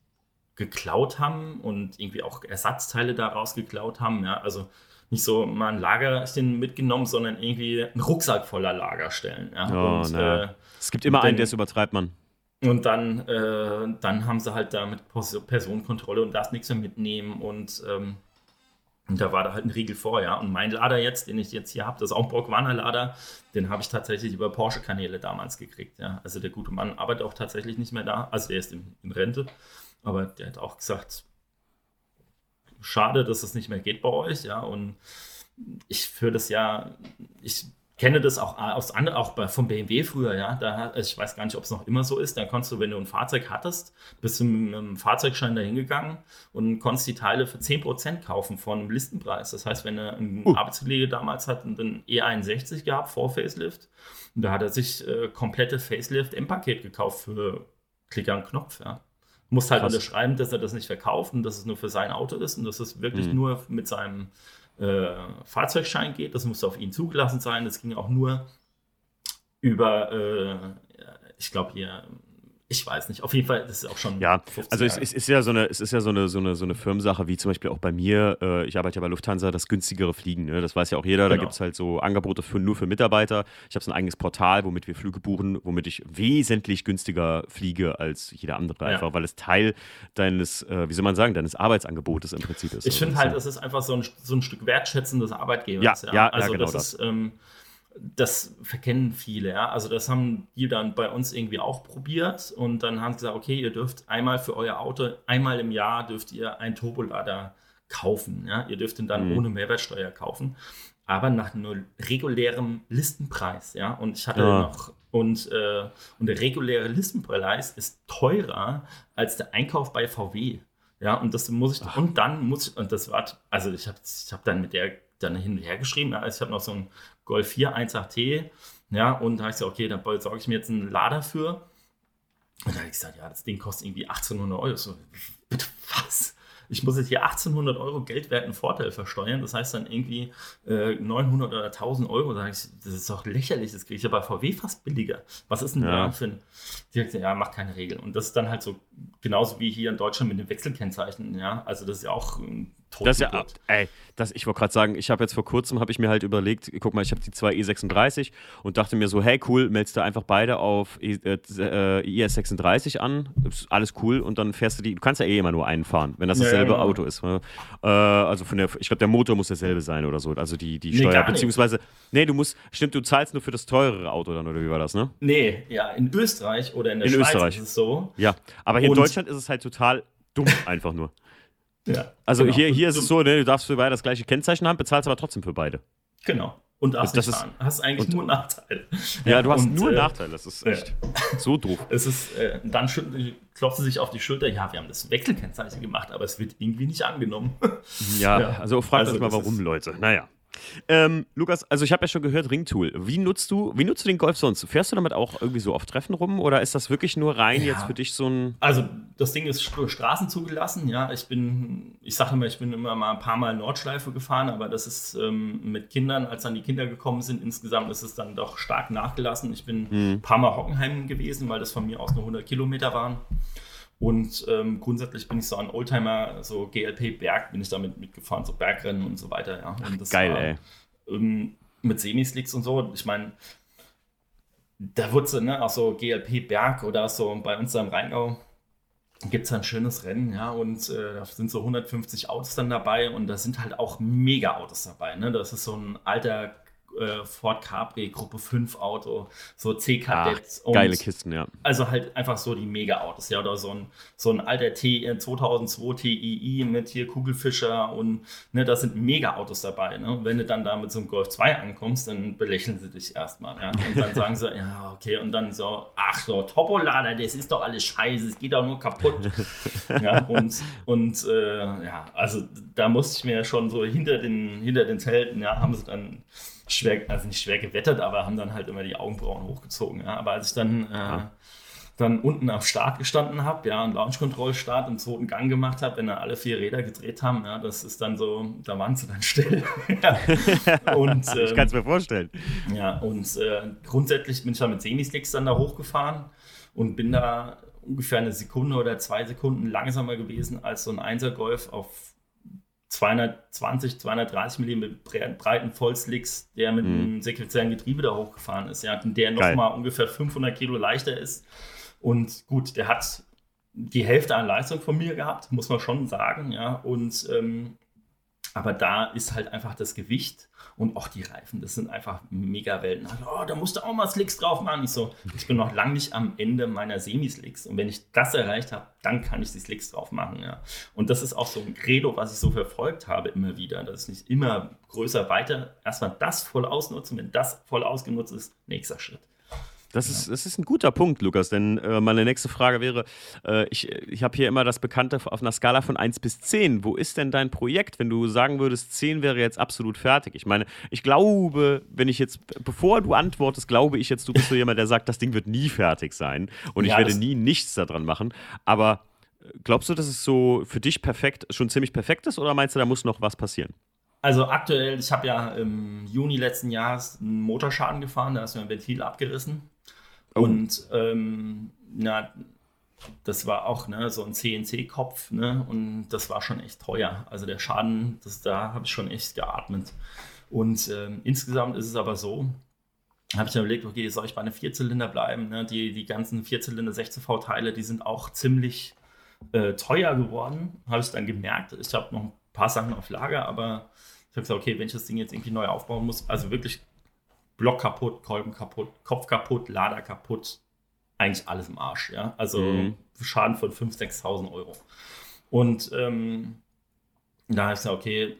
geklaut haben und irgendwie auch Ersatzteile daraus geklaut haben, ja, also nicht so mal ein Lagerchen mitgenommen, sondern irgendwie einen Rucksack voller Lagerstellen. Ja? Oh, und, äh, es gibt immer einen, der es übertreibt, man. Und dann, äh, dann haben sie halt da mit Personenkontrolle und darfst nichts mehr mitnehmen und, ähm, und da war da halt ein Riegel vor, ja. Und mein Lader jetzt, den ich jetzt hier habe, das ist auch ein Borgwarner Lader, den habe ich tatsächlich über Porsche-Kanäle damals gekriegt, ja. Also der gute Mann arbeitet auch tatsächlich nicht mehr da, also der ist in, in Rente, aber der hat auch gesagt, schade, dass es nicht mehr geht bei euch, ja. Und ich führe das ja, ich kenne das auch aus anderen, auch bei, vom BMW früher, ja. Da, also ich weiß gar nicht, ob es noch immer so ist. Dann konntest du, wenn du ein Fahrzeug hattest, bist du mit einem Fahrzeugschein da hingegangen und konntest die Teile für 10% kaufen von einem Listenpreis. Das heißt, wenn er ein uh. Arbeitskollege damals hat einen E61 gehabt vor Facelift, und da hat er sich äh, komplette Facelift M-Paket gekauft für Klicker und Knopf, ja muss halt Krass. unterschreiben, dass er das nicht verkauft und dass es nur für sein Auto ist und dass es wirklich mhm. nur mit seinem äh, Fahrzeugschein geht. Das muss auf ihn zugelassen sein. Das ging auch nur über, äh, ich glaube hier ich weiß nicht. Auf jeden Fall, das ist auch schon. Ja, also es, es, ist ja so eine, es ist ja so eine, so eine, so eine Firmensache, wie zum Beispiel auch bei mir. Äh, ich arbeite ja bei Lufthansa, das günstigere Fliegen. Ne? Das weiß ja auch jeder. Genau. Da gibt es halt so Angebote für, nur für Mitarbeiter. Ich habe so ein eigenes Portal, womit wir Flüge buchen, womit ich wesentlich günstiger fliege als jeder andere, ja. einfach weil es Teil deines, äh, wie soll man sagen, deines Arbeitsangebotes im Prinzip ist. Ich finde halt, es ist einfach so ein, so ein Stück Wertschätzen des Arbeitgebers. Ja, ja, ja also genau das, das. ist. Ähm, das verkennen viele, ja. Also das haben die dann bei uns irgendwie auch probiert und dann haben sie gesagt, okay, ihr dürft einmal für euer Auto, einmal im Jahr dürft ihr einen Turbolader kaufen, ja. Ihr dürft ihn dann mhm. ohne Mehrwertsteuer kaufen, aber nach einem regulären Listenpreis, ja. Und ich hatte ja. noch und, äh, und der reguläre Listenpreis ist teurer als der Einkauf bei VW. Ja, und das muss ich, Ach. und dann muss ich, und das war, also ich habe ich hab dann mit der dann hin und her geschrieben. Also ich habe noch so ein Golf 4 1.8T, Ja, und da habe ich gesagt, okay, dann besorge ich mir jetzt einen Lader für. Und da habe ich gesagt, ja, das Ding kostet irgendwie 1800 Euro. So, bitte was? ich muss jetzt hier 1800 Euro geldwerten Vorteil versteuern. Das heißt dann irgendwie äh, 900 oder 1000 Euro. Da ich, das ist doch lächerlich. Das kriege ich ja bei VW fast billiger. Was ist denn ja. da für ein. Die ja, macht keine Regel. Und das ist dann halt so genauso wie hier in Deutschland mit den Wechselkennzeichen. Ja, also das ist ja auch ein das ist ja, ey, das, ich wollte gerade sagen, ich habe jetzt vor kurzem, habe ich mir halt überlegt, guck mal, ich habe die zwei E36 und dachte mir so, hey, cool, meldest du einfach beide auf e, äh, IS36 an, ist alles cool und dann fährst du die, du kannst ja eh immer nur einen fahren, wenn das dasselbe ja, ja, Auto ist. Ne? Äh, also von der, ich glaube, der Motor muss derselbe sein oder so, also die, die Steuer, nee, beziehungsweise, nee, du musst, stimmt, du zahlst nur für das teurere Auto dann, oder wie war das, ne? Nee, ja, in Österreich oder in der in Schweiz Österreich. ist es so. Ja, aber hier und in Deutschland ist es halt total dumm einfach nur. Ja, also genau. hier, hier ist es so, ne, du darfst für beide das gleiche Kennzeichen haben, bezahlst aber trotzdem für beide. Genau. Und darfst das fahren. Ist, hast eigentlich und, nur Nachteile. Ja, ja du hast und, nur äh, Nachteile. Das ist echt ja. so doof. Es ist, äh, dann klopft sie sich auf die Schulter. Ja, wir haben das Wechselkennzeichen gemacht, aber es wird irgendwie nicht angenommen. Ja, ja. also fragt also, euch mal, warum, Leute. Naja. Ähm, Lukas, also ich habe ja schon gehört, Ringtool. Wie nutzt du, wie nutzt du den Golf sonst? Fährst du damit auch irgendwie so auf Treffen rum oder ist das wirklich nur rein ja. jetzt für dich so ein. Also das Ding ist Straßen zugelassen, ja. Ich bin, ich sage immer, ich bin immer mal ein paar Mal Nordschleife gefahren, aber das ist ähm, mit Kindern, als dann die Kinder gekommen sind, insgesamt ist es dann doch stark nachgelassen. Ich bin mhm. ein paar Mal Hockenheim gewesen, weil das von mir aus nur 100 Kilometer waren. Und ähm, grundsätzlich bin ich so ein Oldtimer, so GLP Berg bin ich damit mitgefahren, so Bergrennen und so weiter. Ja. Und Geil, war, ey. Ähm, mit Semislicks und so. Ich meine, da wurde ne, auch so GLP Berg oder so bei uns da im Rheingau gibt es ein schönes Rennen, ja, und äh, da sind so 150 Autos dann dabei und da sind halt auch Mega-Autos dabei, ne? Das ist so ein alter äh, Ford Capri Gruppe 5 Auto, so C-Kadetts. Geile Kisten, ja. Also halt einfach so die Mega-Autos, ja, oder so ein, so ein alter T 2002 TII mit hier Kugelfischer und ne, da sind Mega-Autos dabei. Ne? wenn du dann da mit so einem Golf 2 ankommst, dann belächeln sie dich erstmal, ja. Und dann sagen sie, ja, okay, und dann so, ach so, Topolader, das ist doch alles scheiße, es geht doch nur kaputt. ja, und, und äh, ja, also da musste ich mir schon so hinter den, hinter den Zelten, ja, haben sie dann schwer, also nicht schwer gewettert, aber haben dann halt immer die Augenbrauen hochgezogen. Ja. Aber als ich dann, äh, ja. dann unten am Start gestanden habe, ja, einen Launch-Control-Start im zweiten Gang gemacht habe, wenn dann alle vier Räder gedreht haben, ja, das ist dann so, da waren sie dann still. und, ähm, ich kann es mir vorstellen. Ja, und äh, grundsätzlich bin ich dann mit Semislicks dann da hochgefahren und bin da ungefähr eine Sekunde oder zwei Sekunden langsamer gewesen als so ein Einser-Golf auf 220, 230 mm breiten Vollslicks, der mit mhm. einem sequenziellen Getriebe da hochgefahren ist, ja, der nochmal ungefähr 500 Kilo leichter ist. Und gut, der hat die Hälfte an Leistung von mir gehabt, muss man schon sagen, ja. Und ähm, aber da ist halt einfach das Gewicht und auch die Reifen, das sind einfach mega Welten. Also, oh, da musst du auch mal Slicks drauf machen. Ich so, ich bin noch lange nicht am Ende meiner Semi-Slicks. Und wenn ich das erreicht habe, dann kann ich die Slicks drauf machen. Ja. Und das ist auch so ein Credo, was ich so verfolgt habe immer wieder. Das ist nicht immer größer, weiter. Erstmal das voll ausnutzen. Wenn das voll ausgenutzt ist, nächster Schritt. Das, ja. ist, das ist ein guter Punkt, Lukas, denn äh, meine nächste Frage wäre, äh, ich, ich habe hier immer das Bekannte auf einer Skala von 1 bis 10. Wo ist denn dein Projekt, wenn du sagen würdest, 10 wäre jetzt absolut fertig? Ich meine, ich glaube, wenn ich jetzt, bevor du antwortest, glaube ich jetzt, du bist so jemand, der sagt, das Ding wird nie fertig sein und ja, ich werde nie nichts daran machen. Aber äh, glaubst du, dass es so für dich perfekt, schon ziemlich perfekt ist oder meinst du, da muss noch was passieren? Also aktuell, ich habe ja im Juni letzten Jahres einen Motorschaden gefahren, da ist mir ein Ventil abgerissen. Oh. Und ähm, na, das war auch ne, so ein CNC-Kopf ne, und das war schon echt teuer. Also der Schaden, das, da habe ich schon echt geatmet. Und ähm, insgesamt ist es aber so, habe ich mir überlegt, okay, soll ich bei einem Vierzylinder bleiben? Ne? Die, die ganzen Vierzylinder 16V-Teile, die sind auch ziemlich äh, teuer geworden, habe ich dann gemerkt. Ich habe noch ein paar Sachen auf Lager, aber ich habe gesagt, okay, wenn ich das Ding jetzt irgendwie neu aufbauen muss, also wirklich Block kaputt, Kolben kaputt, Kopf kaputt, Lader kaputt, eigentlich alles im Arsch, ja. Also mhm. Schaden von 5.000, 6.000 Euro. Und ähm, da habe ich gesagt, okay,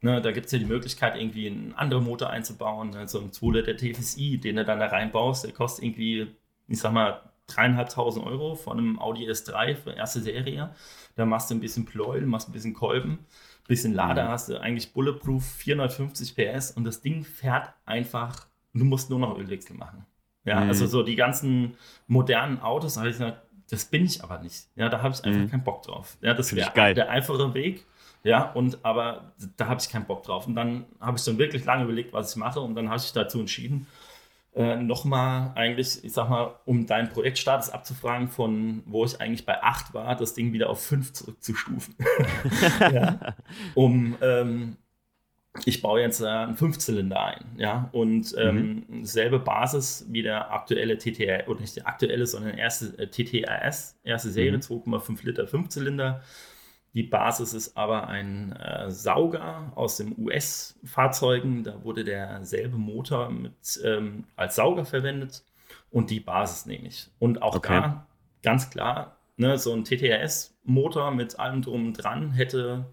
ne, da gibt es ja die Möglichkeit, irgendwie einen anderen Motor einzubauen, ne, so ein 2 Liter TFSI, den du dann da reinbaust, der kostet irgendwie, ich sag mal, dreieinhalbtausend Euro von einem Audi S3 für erste Serie. Da machst du ein bisschen Pleuel, machst ein bisschen Kolben, bisschen Lader, mhm. hast du eigentlich Bulletproof 450 PS und das Ding fährt einfach du musst nur noch Ölwechsel machen. Ja, mhm. also so die ganzen modernen Autos, habe ich gesagt, das bin ich aber nicht. Ja, da habe ich einfach mhm. keinen Bock drauf. Ja, das wäre der einfache Weg. Ja, und aber da habe ich keinen Bock drauf. Und dann habe ich dann wirklich lange überlegt, was ich mache. Und dann habe ich dazu entschieden, äh, nochmal eigentlich, ich sag mal, um deinen Projektstatus abzufragen, von wo ich eigentlich bei 8 war, das Ding wieder auf 5 zurückzustufen. ja, um ähm, ich baue jetzt äh, einen Fünfzylinder ein, ja, und ähm, mhm. selbe Basis wie der aktuelle TTR, oder nicht die aktuelle, sondern erste äh, TTRS, erste Serie, mhm. 2,5 Liter Fünfzylinder. Die Basis ist aber ein äh, Sauger aus den US-Fahrzeugen. Da wurde derselbe Motor mit, ähm, als Sauger verwendet und die Basis nehme ich. Und auch okay. da ganz klar, ne, so ein TTRS-Motor mit allem drum und dran hätte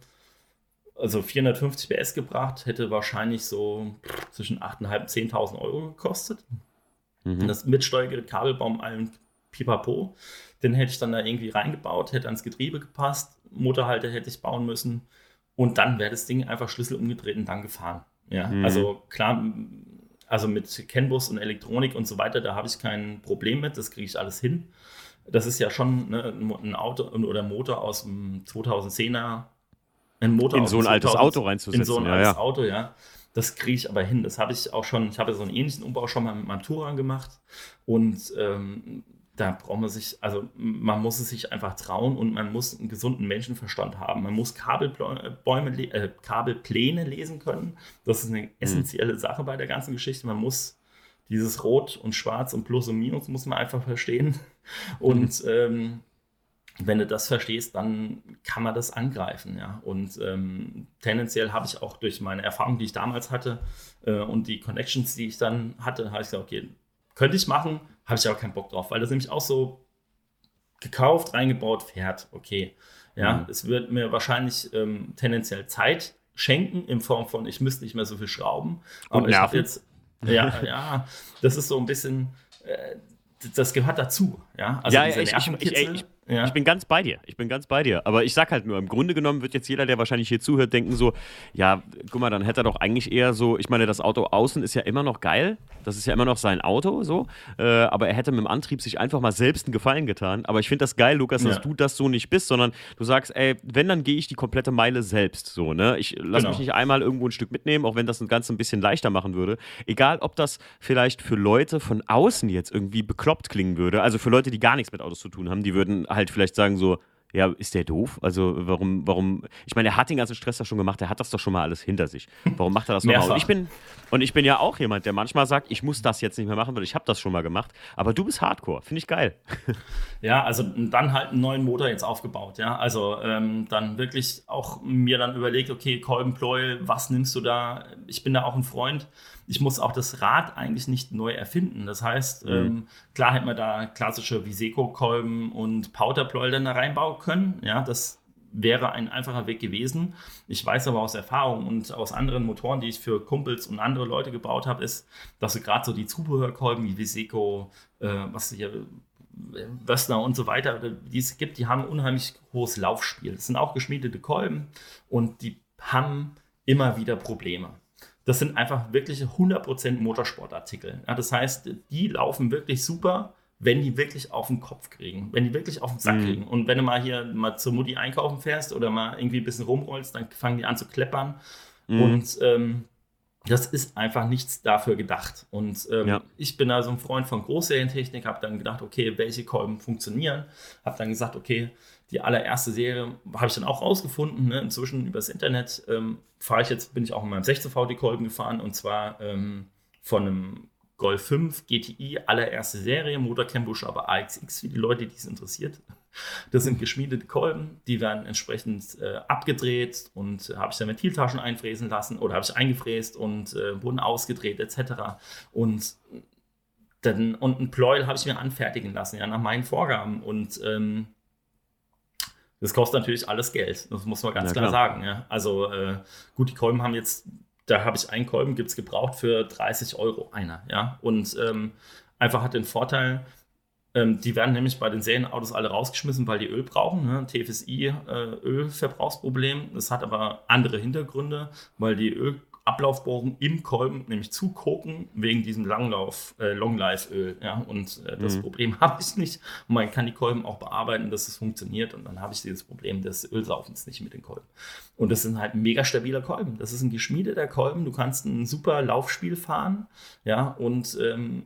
also 450 PS gebracht, hätte wahrscheinlich so zwischen 8.500 und 10.000 Euro gekostet. Mhm. Das mitsteuergerät, Kabelbaum, allem Pipapo. Den hätte ich dann da irgendwie reingebaut, hätte ans Getriebe gepasst, Motorhalter hätte ich bauen müssen und dann wäre das Ding einfach Schlüssel umgedreht und dann gefahren. Ja, mhm. also klar, also mit CAN-Bus und Elektronik und so weiter, da habe ich kein Problem mit, das kriege ich alles hin. Das ist ja schon ne, ein Auto oder Motor aus dem 2010er einen Motor in so ein altes Auto reinzusetzen. In so ein ja, altes ja. Auto, ja. Das kriege ich aber hin. Das habe ich auch schon, ich habe so einen ähnlichen Umbau schon mal mit meinem Touran gemacht. Und ähm, da braucht man sich, also man muss es sich einfach trauen und man muss einen gesunden Menschenverstand haben. Man muss Kabelbäume, äh, Kabelpläne lesen können. Das ist eine mhm. essentielle mhm. Sache bei der ganzen Geschichte. Man muss dieses Rot und Schwarz und Plus und Minus muss man einfach verstehen. Und mhm. ähm, wenn du das verstehst, dann kann man das angreifen. Ja? Und ähm, tendenziell habe ich auch durch meine Erfahrung, die ich damals hatte äh, und die Connections, die ich dann hatte, habe ich gesagt, okay, könnte ich machen, habe ich aber keinen Bock drauf, weil das nämlich auch so gekauft, reingebaut, fährt, okay. Ja, mhm. es wird mir wahrscheinlich ähm, tendenziell Zeit schenken in Form von, ich müsste nicht mehr so viel schrauben. Aber und ich habe jetzt, ja, ja, das ist so ein bisschen, äh, das gehört dazu. Ja, also ja, ich, ich, ich, ich, ja. Ich bin ganz bei dir. Ich bin ganz bei dir. Aber ich sag halt nur, im Grunde genommen wird jetzt jeder, der wahrscheinlich hier zuhört, denken so, ja, guck mal, dann hätte er doch eigentlich eher so, ich meine, das Auto außen ist ja immer noch geil. Das ist ja immer noch sein Auto, so. Äh, aber er hätte mit dem Antrieb sich einfach mal selbst einen Gefallen getan. Aber ich finde das geil, Lukas, dass ja. du das so nicht bist, sondern du sagst, ey, wenn, dann gehe ich die komplette Meile selbst, so, ne? Ich lasse genau. mich nicht einmal irgendwo ein Stück mitnehmen, auch wenn das das Ganze ein bisschen leichter machen würde. Egal, ob das vielleicht für Leute von außen jetzt irgendwie bekloppt klingen würde. Also für Leute, die gar nichts mit Autos zu tun haben, die würden halt vielleicht sagen so, ja, ist der doof? Also warum, warum, ich meine, er hat den ganzen Stress doch schon gemacht, er hat das doch schon mal alles hinter sich. Warum macht er das nochmal? Und ich bin, und ich bin ja auch jemand, der manchmal sagt, ich muss das jetzt nicht mehr machen, weil ich habe das schon mal gemacht. Aber du bist Hardcore, finde ich geil. Ja, also dann halt einen neuen Motor jetzt aufgebaut, ja. Also ähm, dann wirklich auch mir dann überlegt, okay, Kolbenpleuel, was nimmst du da? Ich bin da auch ein Freund ich muss auch das Rad eigentlich nicht neu erfinden. Das heißt, mhm. ähm, klar hätten wir da klassische Viseco-Kolben und Powderpleuel dann da reinbauen können. Ja, das wäre ein einfacher Weg gewesen. Ich weiß aber aus Erfahrung und aus anderen Motoren, die ich für Kumpels und andere Leute gebaut habe, ist, dass du gerade so die Zubehörkolben wie Viseco, äh, was hier Wössner und so weiter, die es gibt, die haben unheimlich hohes Laufspiel. Das sind auch geschmiedete Kolben und die haben immer wieder Probleme das sind einfach wirklich 100% Motorsportartikel. Ja, das heißt, die laufen wirklich super, wenn die wirklich auf den Kopf kriegen, wenn die wirklich auf den Sack mhm. kriegen. Und wenn du mal hier mal zur Mutti einkaufen fährst oder mal irgendwie ein bisschen rumrollst, dann fangen die an zu kleppern. Mhm. Und ähm, das ist einfach nichts dafür gedacht. Und ähm, ja. ich bin also ein Freund von Großserientechnik, habe dann gedacht, okay, welche Kolben funktionieren. Habe dann gesagt, okay, die allererste Serie habe ich dann auch rausgefunden. Ne? Inzwischen übers Internet ähm, fahre ich jetzt, bin ich auch in meinem 16V die Kolben gefahren und zwar ähm, von einem Golf 5 GTI allererste Serie, Motor Cambush, aber AXX für die Leute, die es interessiert. Das sind geschmiedete Kolben, die werden entsprechend äh, abgedreht und äh, habe ich dann Ventiltaschen einfräsen lassen oder habe ich eingefräst und äh, wurden ausgedreht etc. Und dann und ein Pleuel habe ich mir anfertigen lassen, ja, nach meinen Vorgaben. Und ähm, das kostet natürlich alles Geld, das muss man ganz ja, klar. klar. sagen. Ja. Also äh, gut, die Kolben haben jetzt, da habe ich einen Kolben, gibt es gebraucht für 30 Euro einer. Ja? Und ähm, einfach hat den Vorteil, ähm, die werden nämlich bei den Serienautos alle rausgeschmissen, weil die Öl brauchen. Ne? TFSI, äh, Ölverbrauchsproblem. Das hat aber andere Hintergründe, weil die Öl Ablaufbohren im Kolben, nämlich zugucken, wegen diesem Langlauf, äh, Longlife-Öl. Ja? Und äh, das mhm. Problem habe ich nicht. Und man kann die Kolben auch bearbeiten, dass es funktioniert. Und dann habe ich dieses Problem des Ölsaufens nicht mit den Kolben. Und das sind halt mega stabiler Kolben. Das ist ein geschmiedeter Kolben. Du kannst ein super Laufspiel fahren. Ja, und ähm,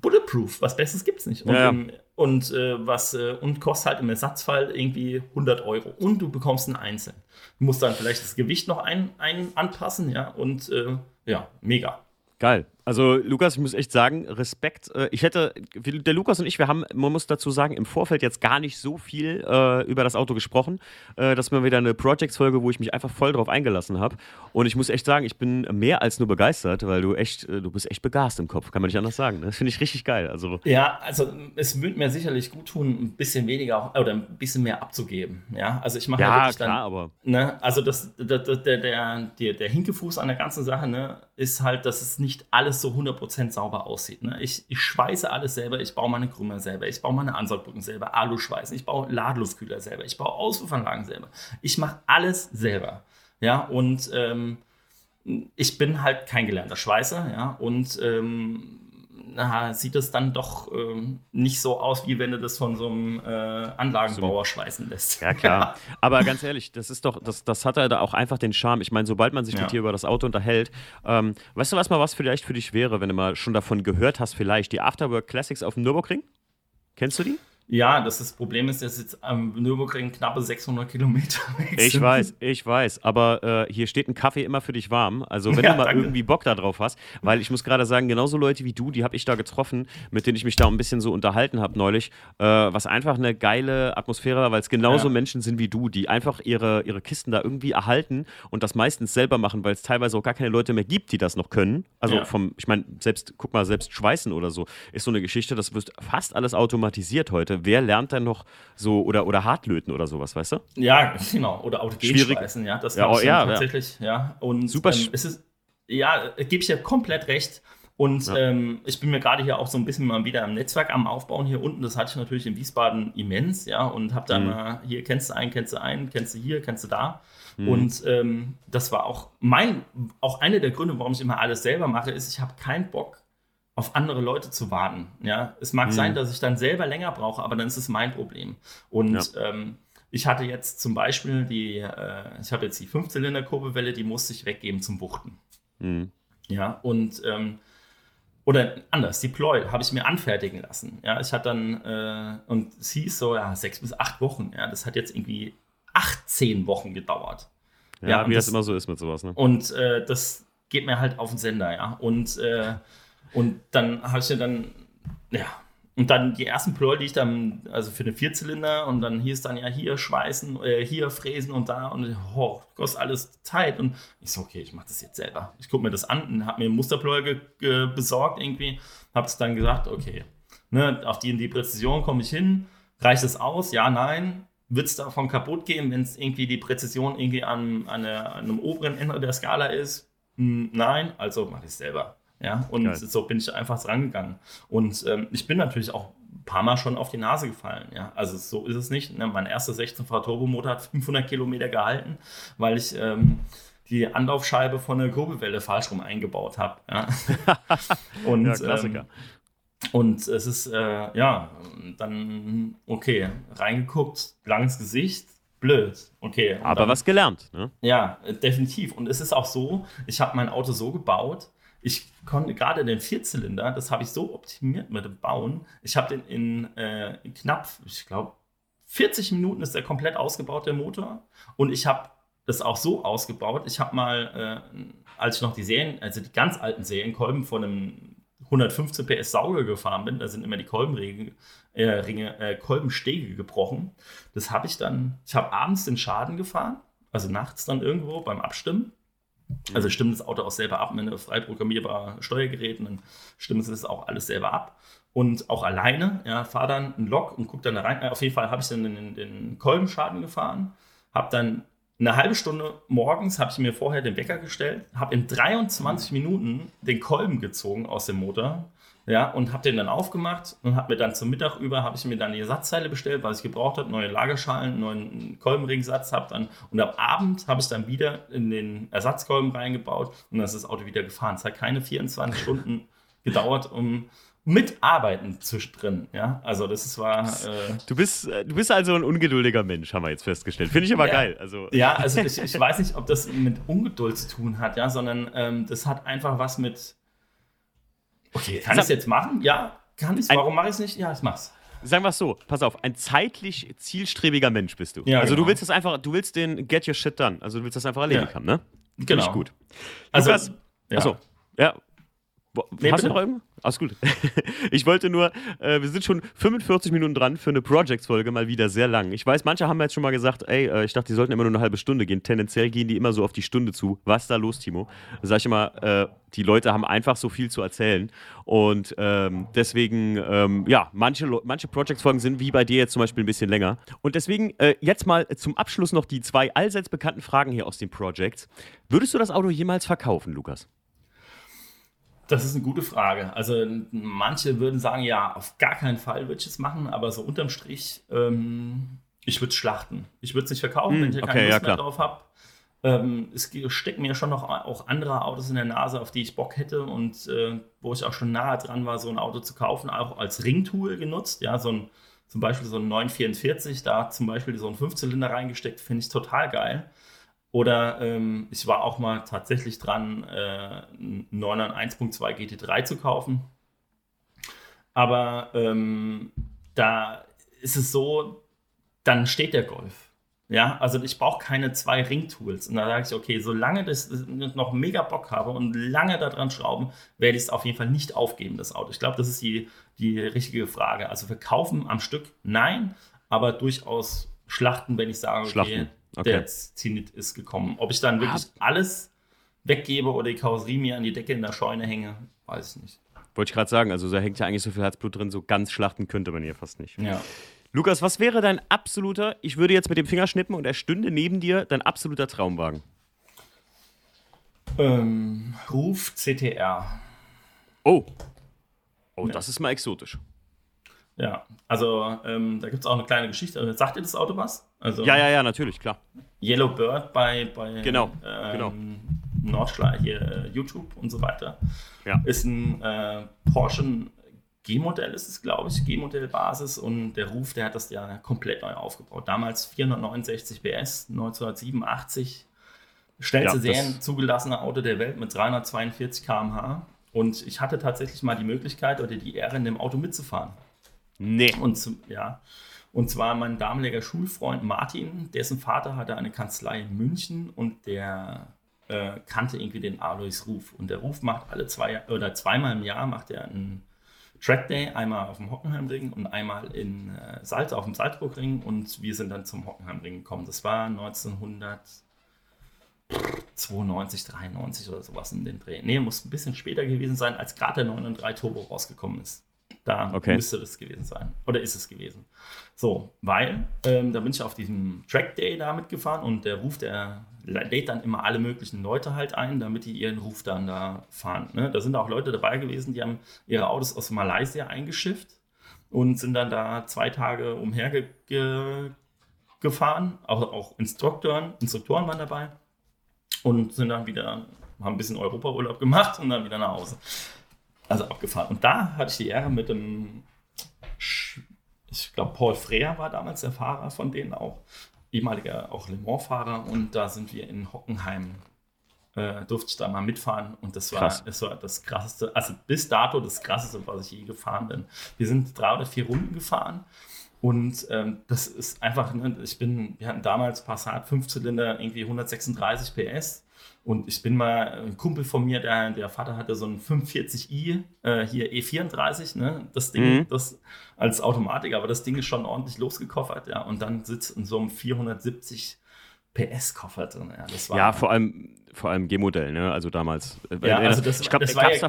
bulletproof. Was Besseres gibt es nicht. Und ja. im, und äh, was äh, und kostet halt im Ersatzfall irgendwie 100 Euro und du bekommst einen Einzeln. Du musst dann vielleicht das Gewicht noch ein, ein anpassen, ja und äh, ja, mega. Geil. Also Lukas, ich muss echt sagen, Respekt. Äh, ich hätte, der Lukas und ich, wir haben, man muss dazu sagen, im Vorfeld jetzt gar nicht so viel äh, über das Auto gesprochen. Äh, das ist mal wieder eine Projects-Folge, wo ich mich einfach voll drauf eingelassen habe. Und ich muss echt sagen, ich bin mehr als nur begeistert, weil du echt, äh, du bist echt begast im Kopf, kann man nicht anders sagen. Das finde ich richtig geil. Also, ja, also es würde mir sicherlich gut tun, ein bisschen weniger oder ein bisschen mehr abzugeben. Ja, also ich mache ja, ja wirklich klar, dann, aber. Ne, also das, der, der, der, der, der Hinkefuß an der ganzen Sache ne, ist halt, dass es nicht alles so 100% sauber aussieht. Ne? Ich, ich schweiße alles selber, ich baue meine Krümmer selber, ich baue meine Ansaugbrücken selber, Aluschweißen, ich baue Ladeluftkühler selber, ich baue Auspuffanlagen selber. Ich mache alles selber. Ja, und ähm, ich bin halt kein gelernter Schweißer, ja, und ähm, na, sieht es dann doch ähm, nicht so aus, wie wenn du das von so einem äh, Anlagenbauer schweißen lässt. Ja, klar. Aber ganz ehrlich, das ist doch, das, das hat ja da auch einfach den Charme. Ich meine, sobald man sich ja. mit dir über das Auto unterhält, ähm, weißt du, was mal was vielleicht für dich wäre, wenn du mal schon davon gehört hast, vielleicht die Afterwork Classics auf dem Nürburgring? Kennst du die? Ja, das, ist, das Problem ist, dass jetzt am Nürburgring knappe 600 Kilometer weg Ich weiß, ich weiß. Aber äh, hier steht ein Kaffee immer für dich warm. Also, wenn ja, du mal danke. irgendwie Bock da drauf hast, weil ich muss gerade sagen, genauso Leute wie du, die habe ich da getroffen, mit denen ich mich da ein bisschen so unterhalten habe neulich, äh, was einfach eine geile Atmosphäre war, weil es genauso ja. Menschen sind wie du, die einfach ihre, ihre Kisten da irgendwie erhalten und das meistens selber machen, weil es teilweise auch gar keine Leute mehr gibt, die das noch können. Also, ja. vom, ich meine, selbst, guck mal, selbst Schweißen oder so ist so eine Geschichte, das wird fast alles automatisiert heute wer lernt dann noch so oder, oder Hartlöten oder sowas, weißt du? Ja, genau. Oder auch Genschweißen, ja. Das ja, oh, ja, tatsächlich, ja. ja. Und super. Ähm, es ist, ja, gebe ich dir komplett recht. Und ja. ähm, ich bin mir gerade hier auch so ein bisschen mal wieder am Netzwerk am Aufbauen hier unten. Das hatte ich natürlich in Wiesbaden immens, ja. Und habe dann mhm. mal, hier kennst du einen, kennst du einen, kennst du hier, kennst du da. Mhm. Und ähm, das war auch mein, auch einer der Gründe, warum ich immer alles selber mache, ist, ich habe keinen Bock, auf andere Leute zu warten. Ja, es mag mhm. sein, dass ich dann selber länger brauche, aber dann ist es mein Problem. Und ja. ähm, ich hatte jetzt zum Beispiel die, äh, ich habe jetzt die Fünfzylinder-Kurbelwelle, die musste ich weggeben zum Wuchten. Mhm. Ja, und ähm, oder anders, die Ploy habe ich mir anfertigen lassen. Ja, ich hatte dann, äh, und es hieß so, ja, sechs bis acht Wochen. Ja, das hat jetzt irgendwie 18 Wochen gedauert. Ja, ja wie das, das, immer so ist mit sowas, ne? Und äh, das geht mir halt auf den Sender, ja. Und äh, und dann habe ich ja dann, ja, und dann die ersten Ploy, die ich dann, also für den Vierzylinder, und dann hieß dann ja hier schweißen, äh, hier fräsen und da, und oh, kostet alles Zeit. Und ich so, okay, ich mache das jetzt selber. Ich gucke mir das an und habe mir einen Musterploy besorgt irgendwie, habe es dann gesagt, okay, ne, auf die die Präzision komme ich hin, reicht es aus? Ja, nein. Wird es davon kaputt gehen, wenn es irgendwie die Präzision irgendwie an, an, eine, an einem oberen Ende der Skala ist? Hm, nein, also mache ich es selber. Ja, und Geil. so bin ich einfach rangegangen. Und ähm, ich bin natürlich auch ein paar Mal schon auf die Nase gefallen. Ja, also so ist es nicht. Ne? Mein erster 16V Turbomotor hat 500 Kilometer gehalten, weil ich ähm, die Anlaufscheibe von der Kurbelwelle falsch rum eingebaut habe. Ja? und, ja, Klassiker. Ähm, und es ist, äh, ja, dann, okay, reingeguckt, langes Gesicht, blöd. Okay. Aber dann, was gelernt, ne? Ja, definitiv. Und es ist auch so, ich habe mein Auto so gebaut, ich konnte gerade den Vierzylinder, das habe ich so optimiert mit dem Bauen. Ich habe den in, äh, in knapp, ich glaube, 40 Minuten ist der komplett ausgebaut, der Motor. Und ich habe das auch so ausgebaut. Ich habe mal, äh, als ich noch die Serien, also die ganz alten Serienkolben von einem 115 PS Sauger gefahren bin, da sind immer die Kolbenringe, äh, Ringe, äh, Kolbenstege gebrochen. Das habe ich dann, ich habe abends den Schaden gefahren, also nachts dann irgendwo beim Abstimmen also stimmt das Auto auch selber ab mit einem frei programmierbaren Steuergerät, dann stimmt es das auch alles selber ab. Und auch alleine, ja, fahre dann ein Lok und gucke dann da rein. Auf jeden Fall habe ich dann den, den Kolbenschaden gefahren, habe dann eine halbe Stunde morgens, habe ich mir vorher den Wecker gestellt, habe in 23 Minuten den Kolben gezogen aus dem Motor Ja, und habe den dann aufgemacht und habe mir dann zum Mittag über, habe ich mir dann die Ersatzteile bestellt, was ich gebraucht habe, neue Lagerschalen, neuen Kolbenringsatz habe dann und am Abend habe ich dann wieder in den Ersatzkolben reingebaut und dann ist das Auto wieder gefahren. Es hat keine 24 Stunden gedauert, um mitarbeiten zwischendrin. Ja, also das war. Äh du bist, äh, du bist also ein ungeduldiger Mensch, haben wir jetzt festgestellt. Finde ich aber ja, geil. Also ja, also ich, ich, weiß nicht, ob das mit Ungeduld zu tun hat, ja, sondern ähm, das hat einfach was mit Okay, kann ich es jetzt machen? Ja, kann ich Warum mache ich es nicht? Ja, ich mach's. Sagen wir es so, pass auf, ein zeitlich zielstrebiger Mensch bist du. Ja, also genau. du willst das einfach, du willst den Get Your Shit Done. Also du willst das einfach erledigt ja. haben, ne? Genau. ich gut. Also, Lukas, ja. Achso, ja, Nee, Hast bitte? du noch irgendwas? Alles gut. Ich wollte nur, äh, wir sind schon 45 Minuten dran für eine Projects-Folge, mal wieder sehr lang. Ich weiß, manche haben jetzt schon mal gesagt, ey, äh, ich dachte, die sollten immer nur eine halbe Stunde gehen. Tendenziell gehen die immer so auf die Stunde zu. Was ist da los, Timo? Da sag ich immer, äh, die Leute haben einfach so viel zu erzählen. Und ähm, deswegen, ähm, ja, manche, manche Projects-Folgen sind wie bei dir jetzt zum Beispiel ein bisschen länger. Und deswegen äh, jetzt mal zum Abschluss noch die zwei allseits bekannten Fragen hier aus den Projects. Würdest du das Auto jemals verkaufen, Lukas? Das ist eine gute Frage. Also manche würden sagen, ja, auf gar keinen Fall würde ich es machen, aber so unterm Strich, ähm, ich würde es schlachten. Ich würde es nicht verkaufen, hm, wenn ich okay, keine Lust ja, mehr drauf habe. Ähm, es stecken mir schon noch auch andere Autos in der Nase, auf die ich Bock hätte und äh, wo ich auch schon nahe dran war, so ein Auto zu kaufen, auch als Ringtool genutzt. Ja, so ein, zum Beispiel so ein 944, da zum Beispiel so ein Fünfzylinder reingesteckt, finde ich total geil. Oder ähm, ich war auch mal tatsächlich dran, äh, einen 1.2 GT3 zu kaufen. Aber ähm, da ist es so, dann steht der Golf. Ja, also ich brauche keine zwei Ringtools. Und da sage ich, okay, solange das noch mega Bock habe und lange daran schrauben, werde ich es auf jeden Fall nicht aufgeben, das Auto. Ich glaube, das ist die, die richtige Frage. Also verkaufen am Stück, nein, aber durchaus schlachten, wenn ich sage, okay, Okay. Der Zenit ist gekommen. Ob ich dann wirklich Hab alles weggebe oder die Karosserie mir an die Decke in der Scheune hänge, weiß ich nicht. Wollte ich gerade sagen, also da hängt ja eigentlich so viel Herzblut drin, so ganz schlachten könnte man hier fast nicht. Ja. Lukas, was wäre dein absoluter, ich würde jetzt mit dem Finger schnippen und er stünde neben dir, dein absoluter Traumwagen? Ähm, Ruf CTR. Oh. Oh, ja. das ist mal exotisch. Ja, also ähm, da gibt es auch eine kleine Geschichte. Sagt ihr das Auto was? Also, ja, ja, ja, natürlich, klar. Yellow Bird bei, bei genau, ähm, genau. Nordschleier hier, äh, YouTube und so weiter. Ja. Ist ein äh, Porsche G-Modell, ist es, glaube ich, G-Modell-Basis und der Ruf, der hat das ja komplett neu aufgebaut. Damals 469 PS, 1987. Schnellste ja, Serien zugelassene Auto der Welt mit 342 km/h. Und ich hatte tatsächlich mal die Möglichkeit oder die Ehre, in dem Auto mitzufahren. Nee. Und ja. Und zwar mein damaliger Schulfreund Martin, dessen Vater hatte eine Kanzlei in München und der äh, kannte irgendwie den Alois Ruf. Und der Ruf macht alle zwei oder zweimal im Jahr macht er einen Track Day, einmal auf dem Hockenheimring und einmal in äh, Salz, auf dem Salzburgring. Und wir sind dann zum Hockenheimring gekommen. Das war 1992, 93 oder sowas in den Dreh. Nee, muss ein bisschen später gewesen sein, als gerade der 993 Turbo rausgekommen ist. Da okay. müsste das gewesen sein. Oder ist es gewesen. So, weil ähm, da bin ich auf diesem Track Day da mitgefahren und der Ruf, der lädt dann immer alle möglichen Leute halt ein, damit die ihren Ruf dann da fahren. Ne? Da sind auch Leute dabei gewesen, die haben ihre Autos aus Malaysia eingeschifft und sind dann da zwei Tage umhergefahren. Auch, auch Instruktoren, Instruktoren waren dabei und sind dann wieder, haben ein bisschen Europaurlaub gemacht und dann wieder nach Hause. Also abgefahren. Und da hatte ich die Ehre mit dem, ich glaube, Paul Freer war damals der Fahrer von denen auch, ehemaliger auch Le Mans-Fahrer. Und da sind wir in Hockenheim, äh, durfte ich da mal mitfahren. Und das war, Krass. das war das krasseste, also bis dato das krasseste, was ich je gefahren bin. Wir sind drei oder vier Runden gefahren. Und ähm, das ist einfach, ne, ich bin, wir hatten damals Passat 5-Zylinder, irgendwie 136 PS und ich bin mal, ein Kumpel von mir, der, der Vater hatte so ein 45i, äh, hier E34, ne? Das Ding, mhm. das als Automatik, aber das Ding ist schon ordentlich losgekoffert, ja. Und dann sitzt in so einem 470 PS-Koffer drin. Ja, das war, ja vor allem, vor allem G-Modell, ne? Also damals. Äh, ja, also das, ich glaube, das war ja,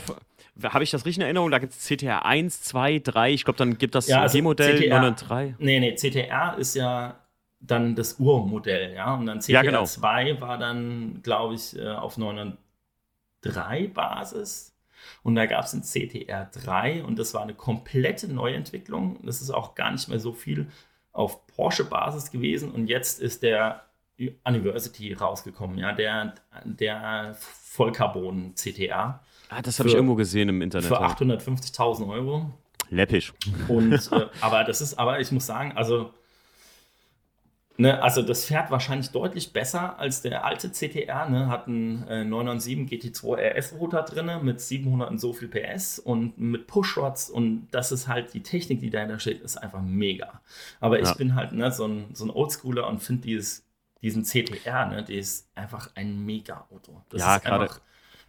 habe ich das richtig in Erinnerung? Da gibt es CTR 1, 2, 3. Ich glaube, dann gibt das ja, also G-Modell 9 und 3. Nee, nee, CTR ist ja dann das Urmodell, ja. Und dann CTR ja, genau. 2 war dann, glaube ich, äh, auf 903 Basis. Und da gab es einen CTR 3 und das war eine komplette Neuentwicklung. Das ist auch gar nicht mehr so viel auf Porsche-Basis gewesen. Und jetzt ist der University rausgekommen, ja, der, der Vollcarbon CTR. Ah, das habe ich irgendwo gesehen im Internet. Für 850.000 Euro. Läppisch. Und, äh, aber das ist, aber ich muss sagen, also Ne, also das fährt wahrscheinlich deutlich besser als der alte CTR. Ne, hat einen äh, 997 GT2 RS-Rotor drin mit 700 und so viel PS und mit Pushrods und das ist halt die Technik, die dahinter steht, ist einfach mega. Aber ja. ich bin halt ne, so ein, so ein Oldschooler und finde diesen CTR, ne, der ist einfach ein mega Auto. Das ja, gerade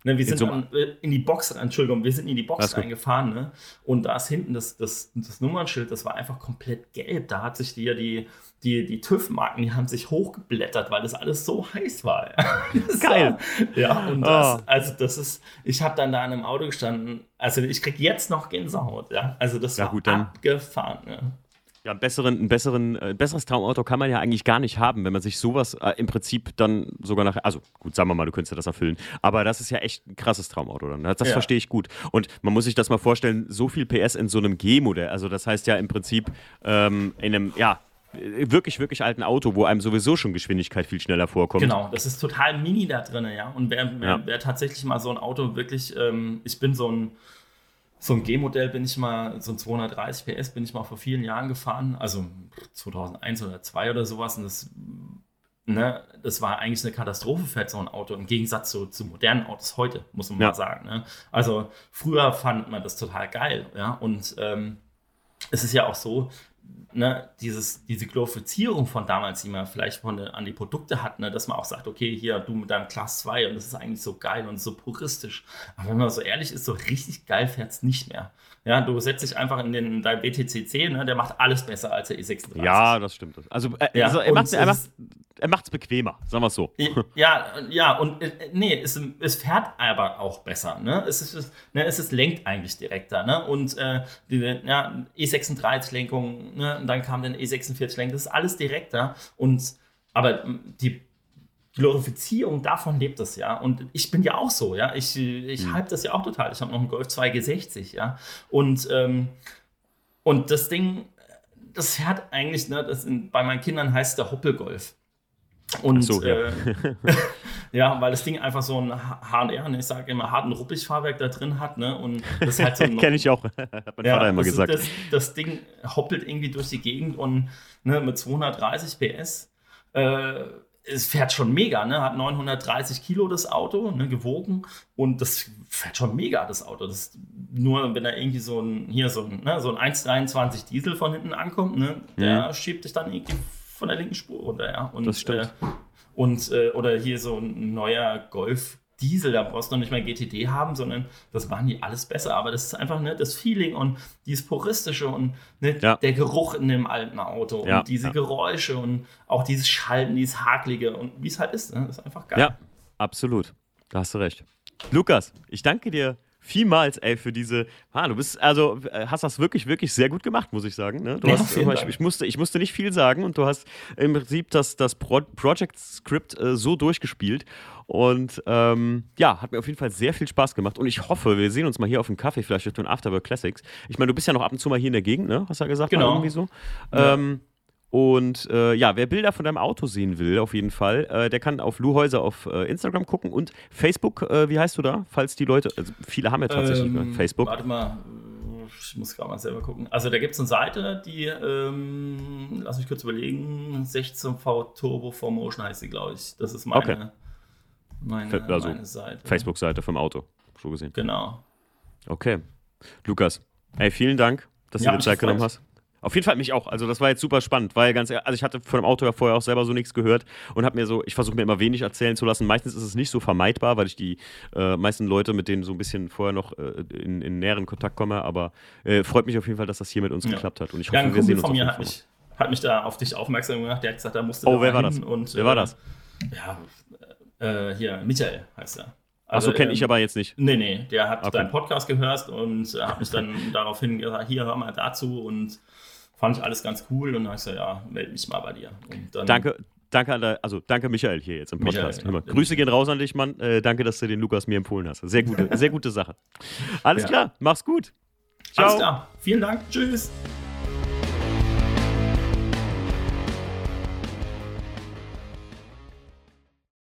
Ne, wir sind dann äh, in die Box, Entschuldigung, wir sind in die Box reingefahren, ne? Und da ist hinten das, das, das Nummernschild, das war einfach komplett gelb. Da hat sich die ja die, die, die TÜV-Marken, die haben sich hochgeblättert, weil das alles so heiß war. Geil. ja, und das, oh. also das ist, ich habe dann da in einem Auto gestanden, also ich krieg jetzt noch Gänsehaut, ja. Also das ja, war gut, dann. abgefahren, ja. Ja, ein, besseren, ein, besseren, äh, besseres Traumauto kann man ja eigentlich gar nicht haben, wenn man sich sowas äh, im Prinzip dann sogar nachher, also gut, sagen wir mal, du könntest ja das erfüllen, aber das ist ja echt ein krasses Traumauto dann. Das, das ja. verstehe ich gut. Und man muss sich das mal vorstellen, so viel PS in so einem G-Modell, also das heißt ja im Prinzip ähm, in einem, ja, wirklich, wirklich alten Auto, wo einem sowieso schon Geschwindigkeit viel schneller vorkommt. Genau, das ist total mini da drin, ja. Und wer, wer, ja. wer tatsächlich mal so ein Auto wirklich, ähm, ich bin so ein so ein G-Modell bin ich mal, so ein 230 PS bin ich mal vor vielen Jahren gefahren, also 2001 oder 2002 oder sowas. Und das, ne, das war eigentlich eine Katastrophe für so ein Auto, im Gegensatz zu, zu modernen Autos heute, muss man ja. mal sagen. Ne? Also früher fand man das total geil. Ja? Und ähm, es ist ja auch so, ne, dieses, diese Glorifizierung von damals, die man vielleicht von, an die Produkte hat, ne, dass man auch sagt, okay, hier, du mit deinem Class 2 und das ist eigentlich so geil und so puristisch. Aber wenn man so ehrlich ist, so richtig geil fährt es nicht mehr. Ja, du setzt dich einfach in den dein BTCC, ne, der macht alles besser als der E36. Ja, das stimmt. Also, äh, ja, also er macht es er macht's bequemer, sagen wir es so. Ja, ja, und äh, nee, es, es fährt aber auch besser. Ne? Es, ist, ne, es ist, lenkt eigentlich direkter. Ne? Und äh, die ja, E36-Lenkung, ne? und dann kam dann E46-Lenkung, das ist alles direkter. Und aber die Glorifizierung davon lebt es ja. Und ich bin ja auch so, ja. Ich, ich mhm. hype das ja auch total. Ich habe noch einen Golf 2 G60, ja. Und, ähm, und das Ding, das fährt eigentlich, ne, das in, bei meinen Kindern heißt der Hoppelgolf. Und so, ja. Äh, ja. weil das Ding einfach so ein HR, ne, ich sage immer, harten Ruppig-Fahrwerk da drin hat, ne? Und das halt so Kenne ich auch, hat mein ja, Vater immer gesagt. Das, das, Ding hoppelt irgendwie durch die Gegend und ne, mit 230 PS äh, es fährt schon mega, ne? Hat 930 Kilo das Auto, ne, gewogen und das fährt schon mega, das Auto. Das nur, wenn da irgendwie so ein, hier so ein, ne, so ein 1,23 Diesel von hinten ankommt, ne, der mhm. schiebt dich dann irgendwie von der linken Spur runter, ja. Und, das stimmt. Äh, und, äh, oder hier so ein neuer Golf Diesel, da brauchst du noch nicht mal GTD haben, sondern das waren die alles besser. Aber das ist einfach ne, das Feeling und dieses Puristische und ne, ja. der Geruch in dem alten Auto ja. und diese ja. Geräusche und auch dieses Schalten, dieses Hakelige und wie es halt ist. Ne, das ist einfach geil. Ja, absolut. Da hast du recht. Lukas, ich danke dir vielmals, ey, für diese. Ah, du bist, also äh, hast das wirklich, wirklich sehr gut gemacht, muss ich sagen. Ne? Du ja, hast, ich, ich, musste, ich musste nicht viel sagen und du hast im Prinzip das, das Pro Project Script äh, so durchgespielt. Und ähm, ja, hat mir auf jeden Fall sehr viel Spaß gemacht. Und ich hoffe, wir sehen uns mal hier auf dem Kaffee, vielleicht durch den Afterwork Classics. Ich meine, du bist ja noch ab und zu mal hier in der Gegend, ne? Hast du ja gesagt? Genau. Irgendwie so. Ja. Ähm, und äh, ja, wer Bilder von deinem Auto sehen will, auf jeden Fall, äh, der kann auf Lou Häuser auf äh, Instagram gucken und Facebook, äh, wie heißt du da? Falls die Leute, also viele haben ja tatsächlich ähm, Facebook. Warte mal, ich muss gerade mal selber gucken. Also da gibt es eine Seite, die, ähm, lass mich kurz überlegen, 16V Turbo 4Motion heißt sie, glaube ich. Das ist meine, okay. meine, also meine Seite. Facebook-Seite vom Auto, so gesehen. Genau. Okay. Lukas, ey, vielen Dank, dass ja, du dir Zeit genommen hast. Auf jeden Fall mich auch. Also das war jetzt super spannend, weil ganz also ich hatte von dem Auto ja vorher auch selber so nichts gehört und habe mir so, ich versuche mir immer wenig erzählen zu lassen. Meistens ist es nicht so vermeidbar, weil ich die äh, meisten Leute mit denen so ein bisschen vorher noch äh, in, in, näheren Kontakt komme. Aber äh, freut mich auf jeden Fall, dass das hier mit uns ja. geklappt hat und ich hoffe, ja, wir sehen uns von mir hat mich, hat mich da auf dich aufmerksam gemacht. Der hat gesagt, da musste. Oh, wer war das? Und, wer war das? Ja, äh, hier Michael heißt er. Also, Achso, kenne ich ähm, aber jetzt nicht. Nee, nee, der hat okay. deinen Podcast gehört und hat mich dann daraufhin gesagt, hier hör mal dazu und fand ich alles ganz cool und dann habe ich gesagt, ja, melde mich mal bei dir. danke, danke an der, also danke Michael hier jetzt im Podcast. Michael, ja. Grüße gehen raus an dich, Mann. Äh, danke, dass du den Lukas mir empfohlen hast. Sehr gute, sehr gute Sache. Alles ja. klar, mach's gut. Ciao. Alles klar. Vielen Dank. Tschüss.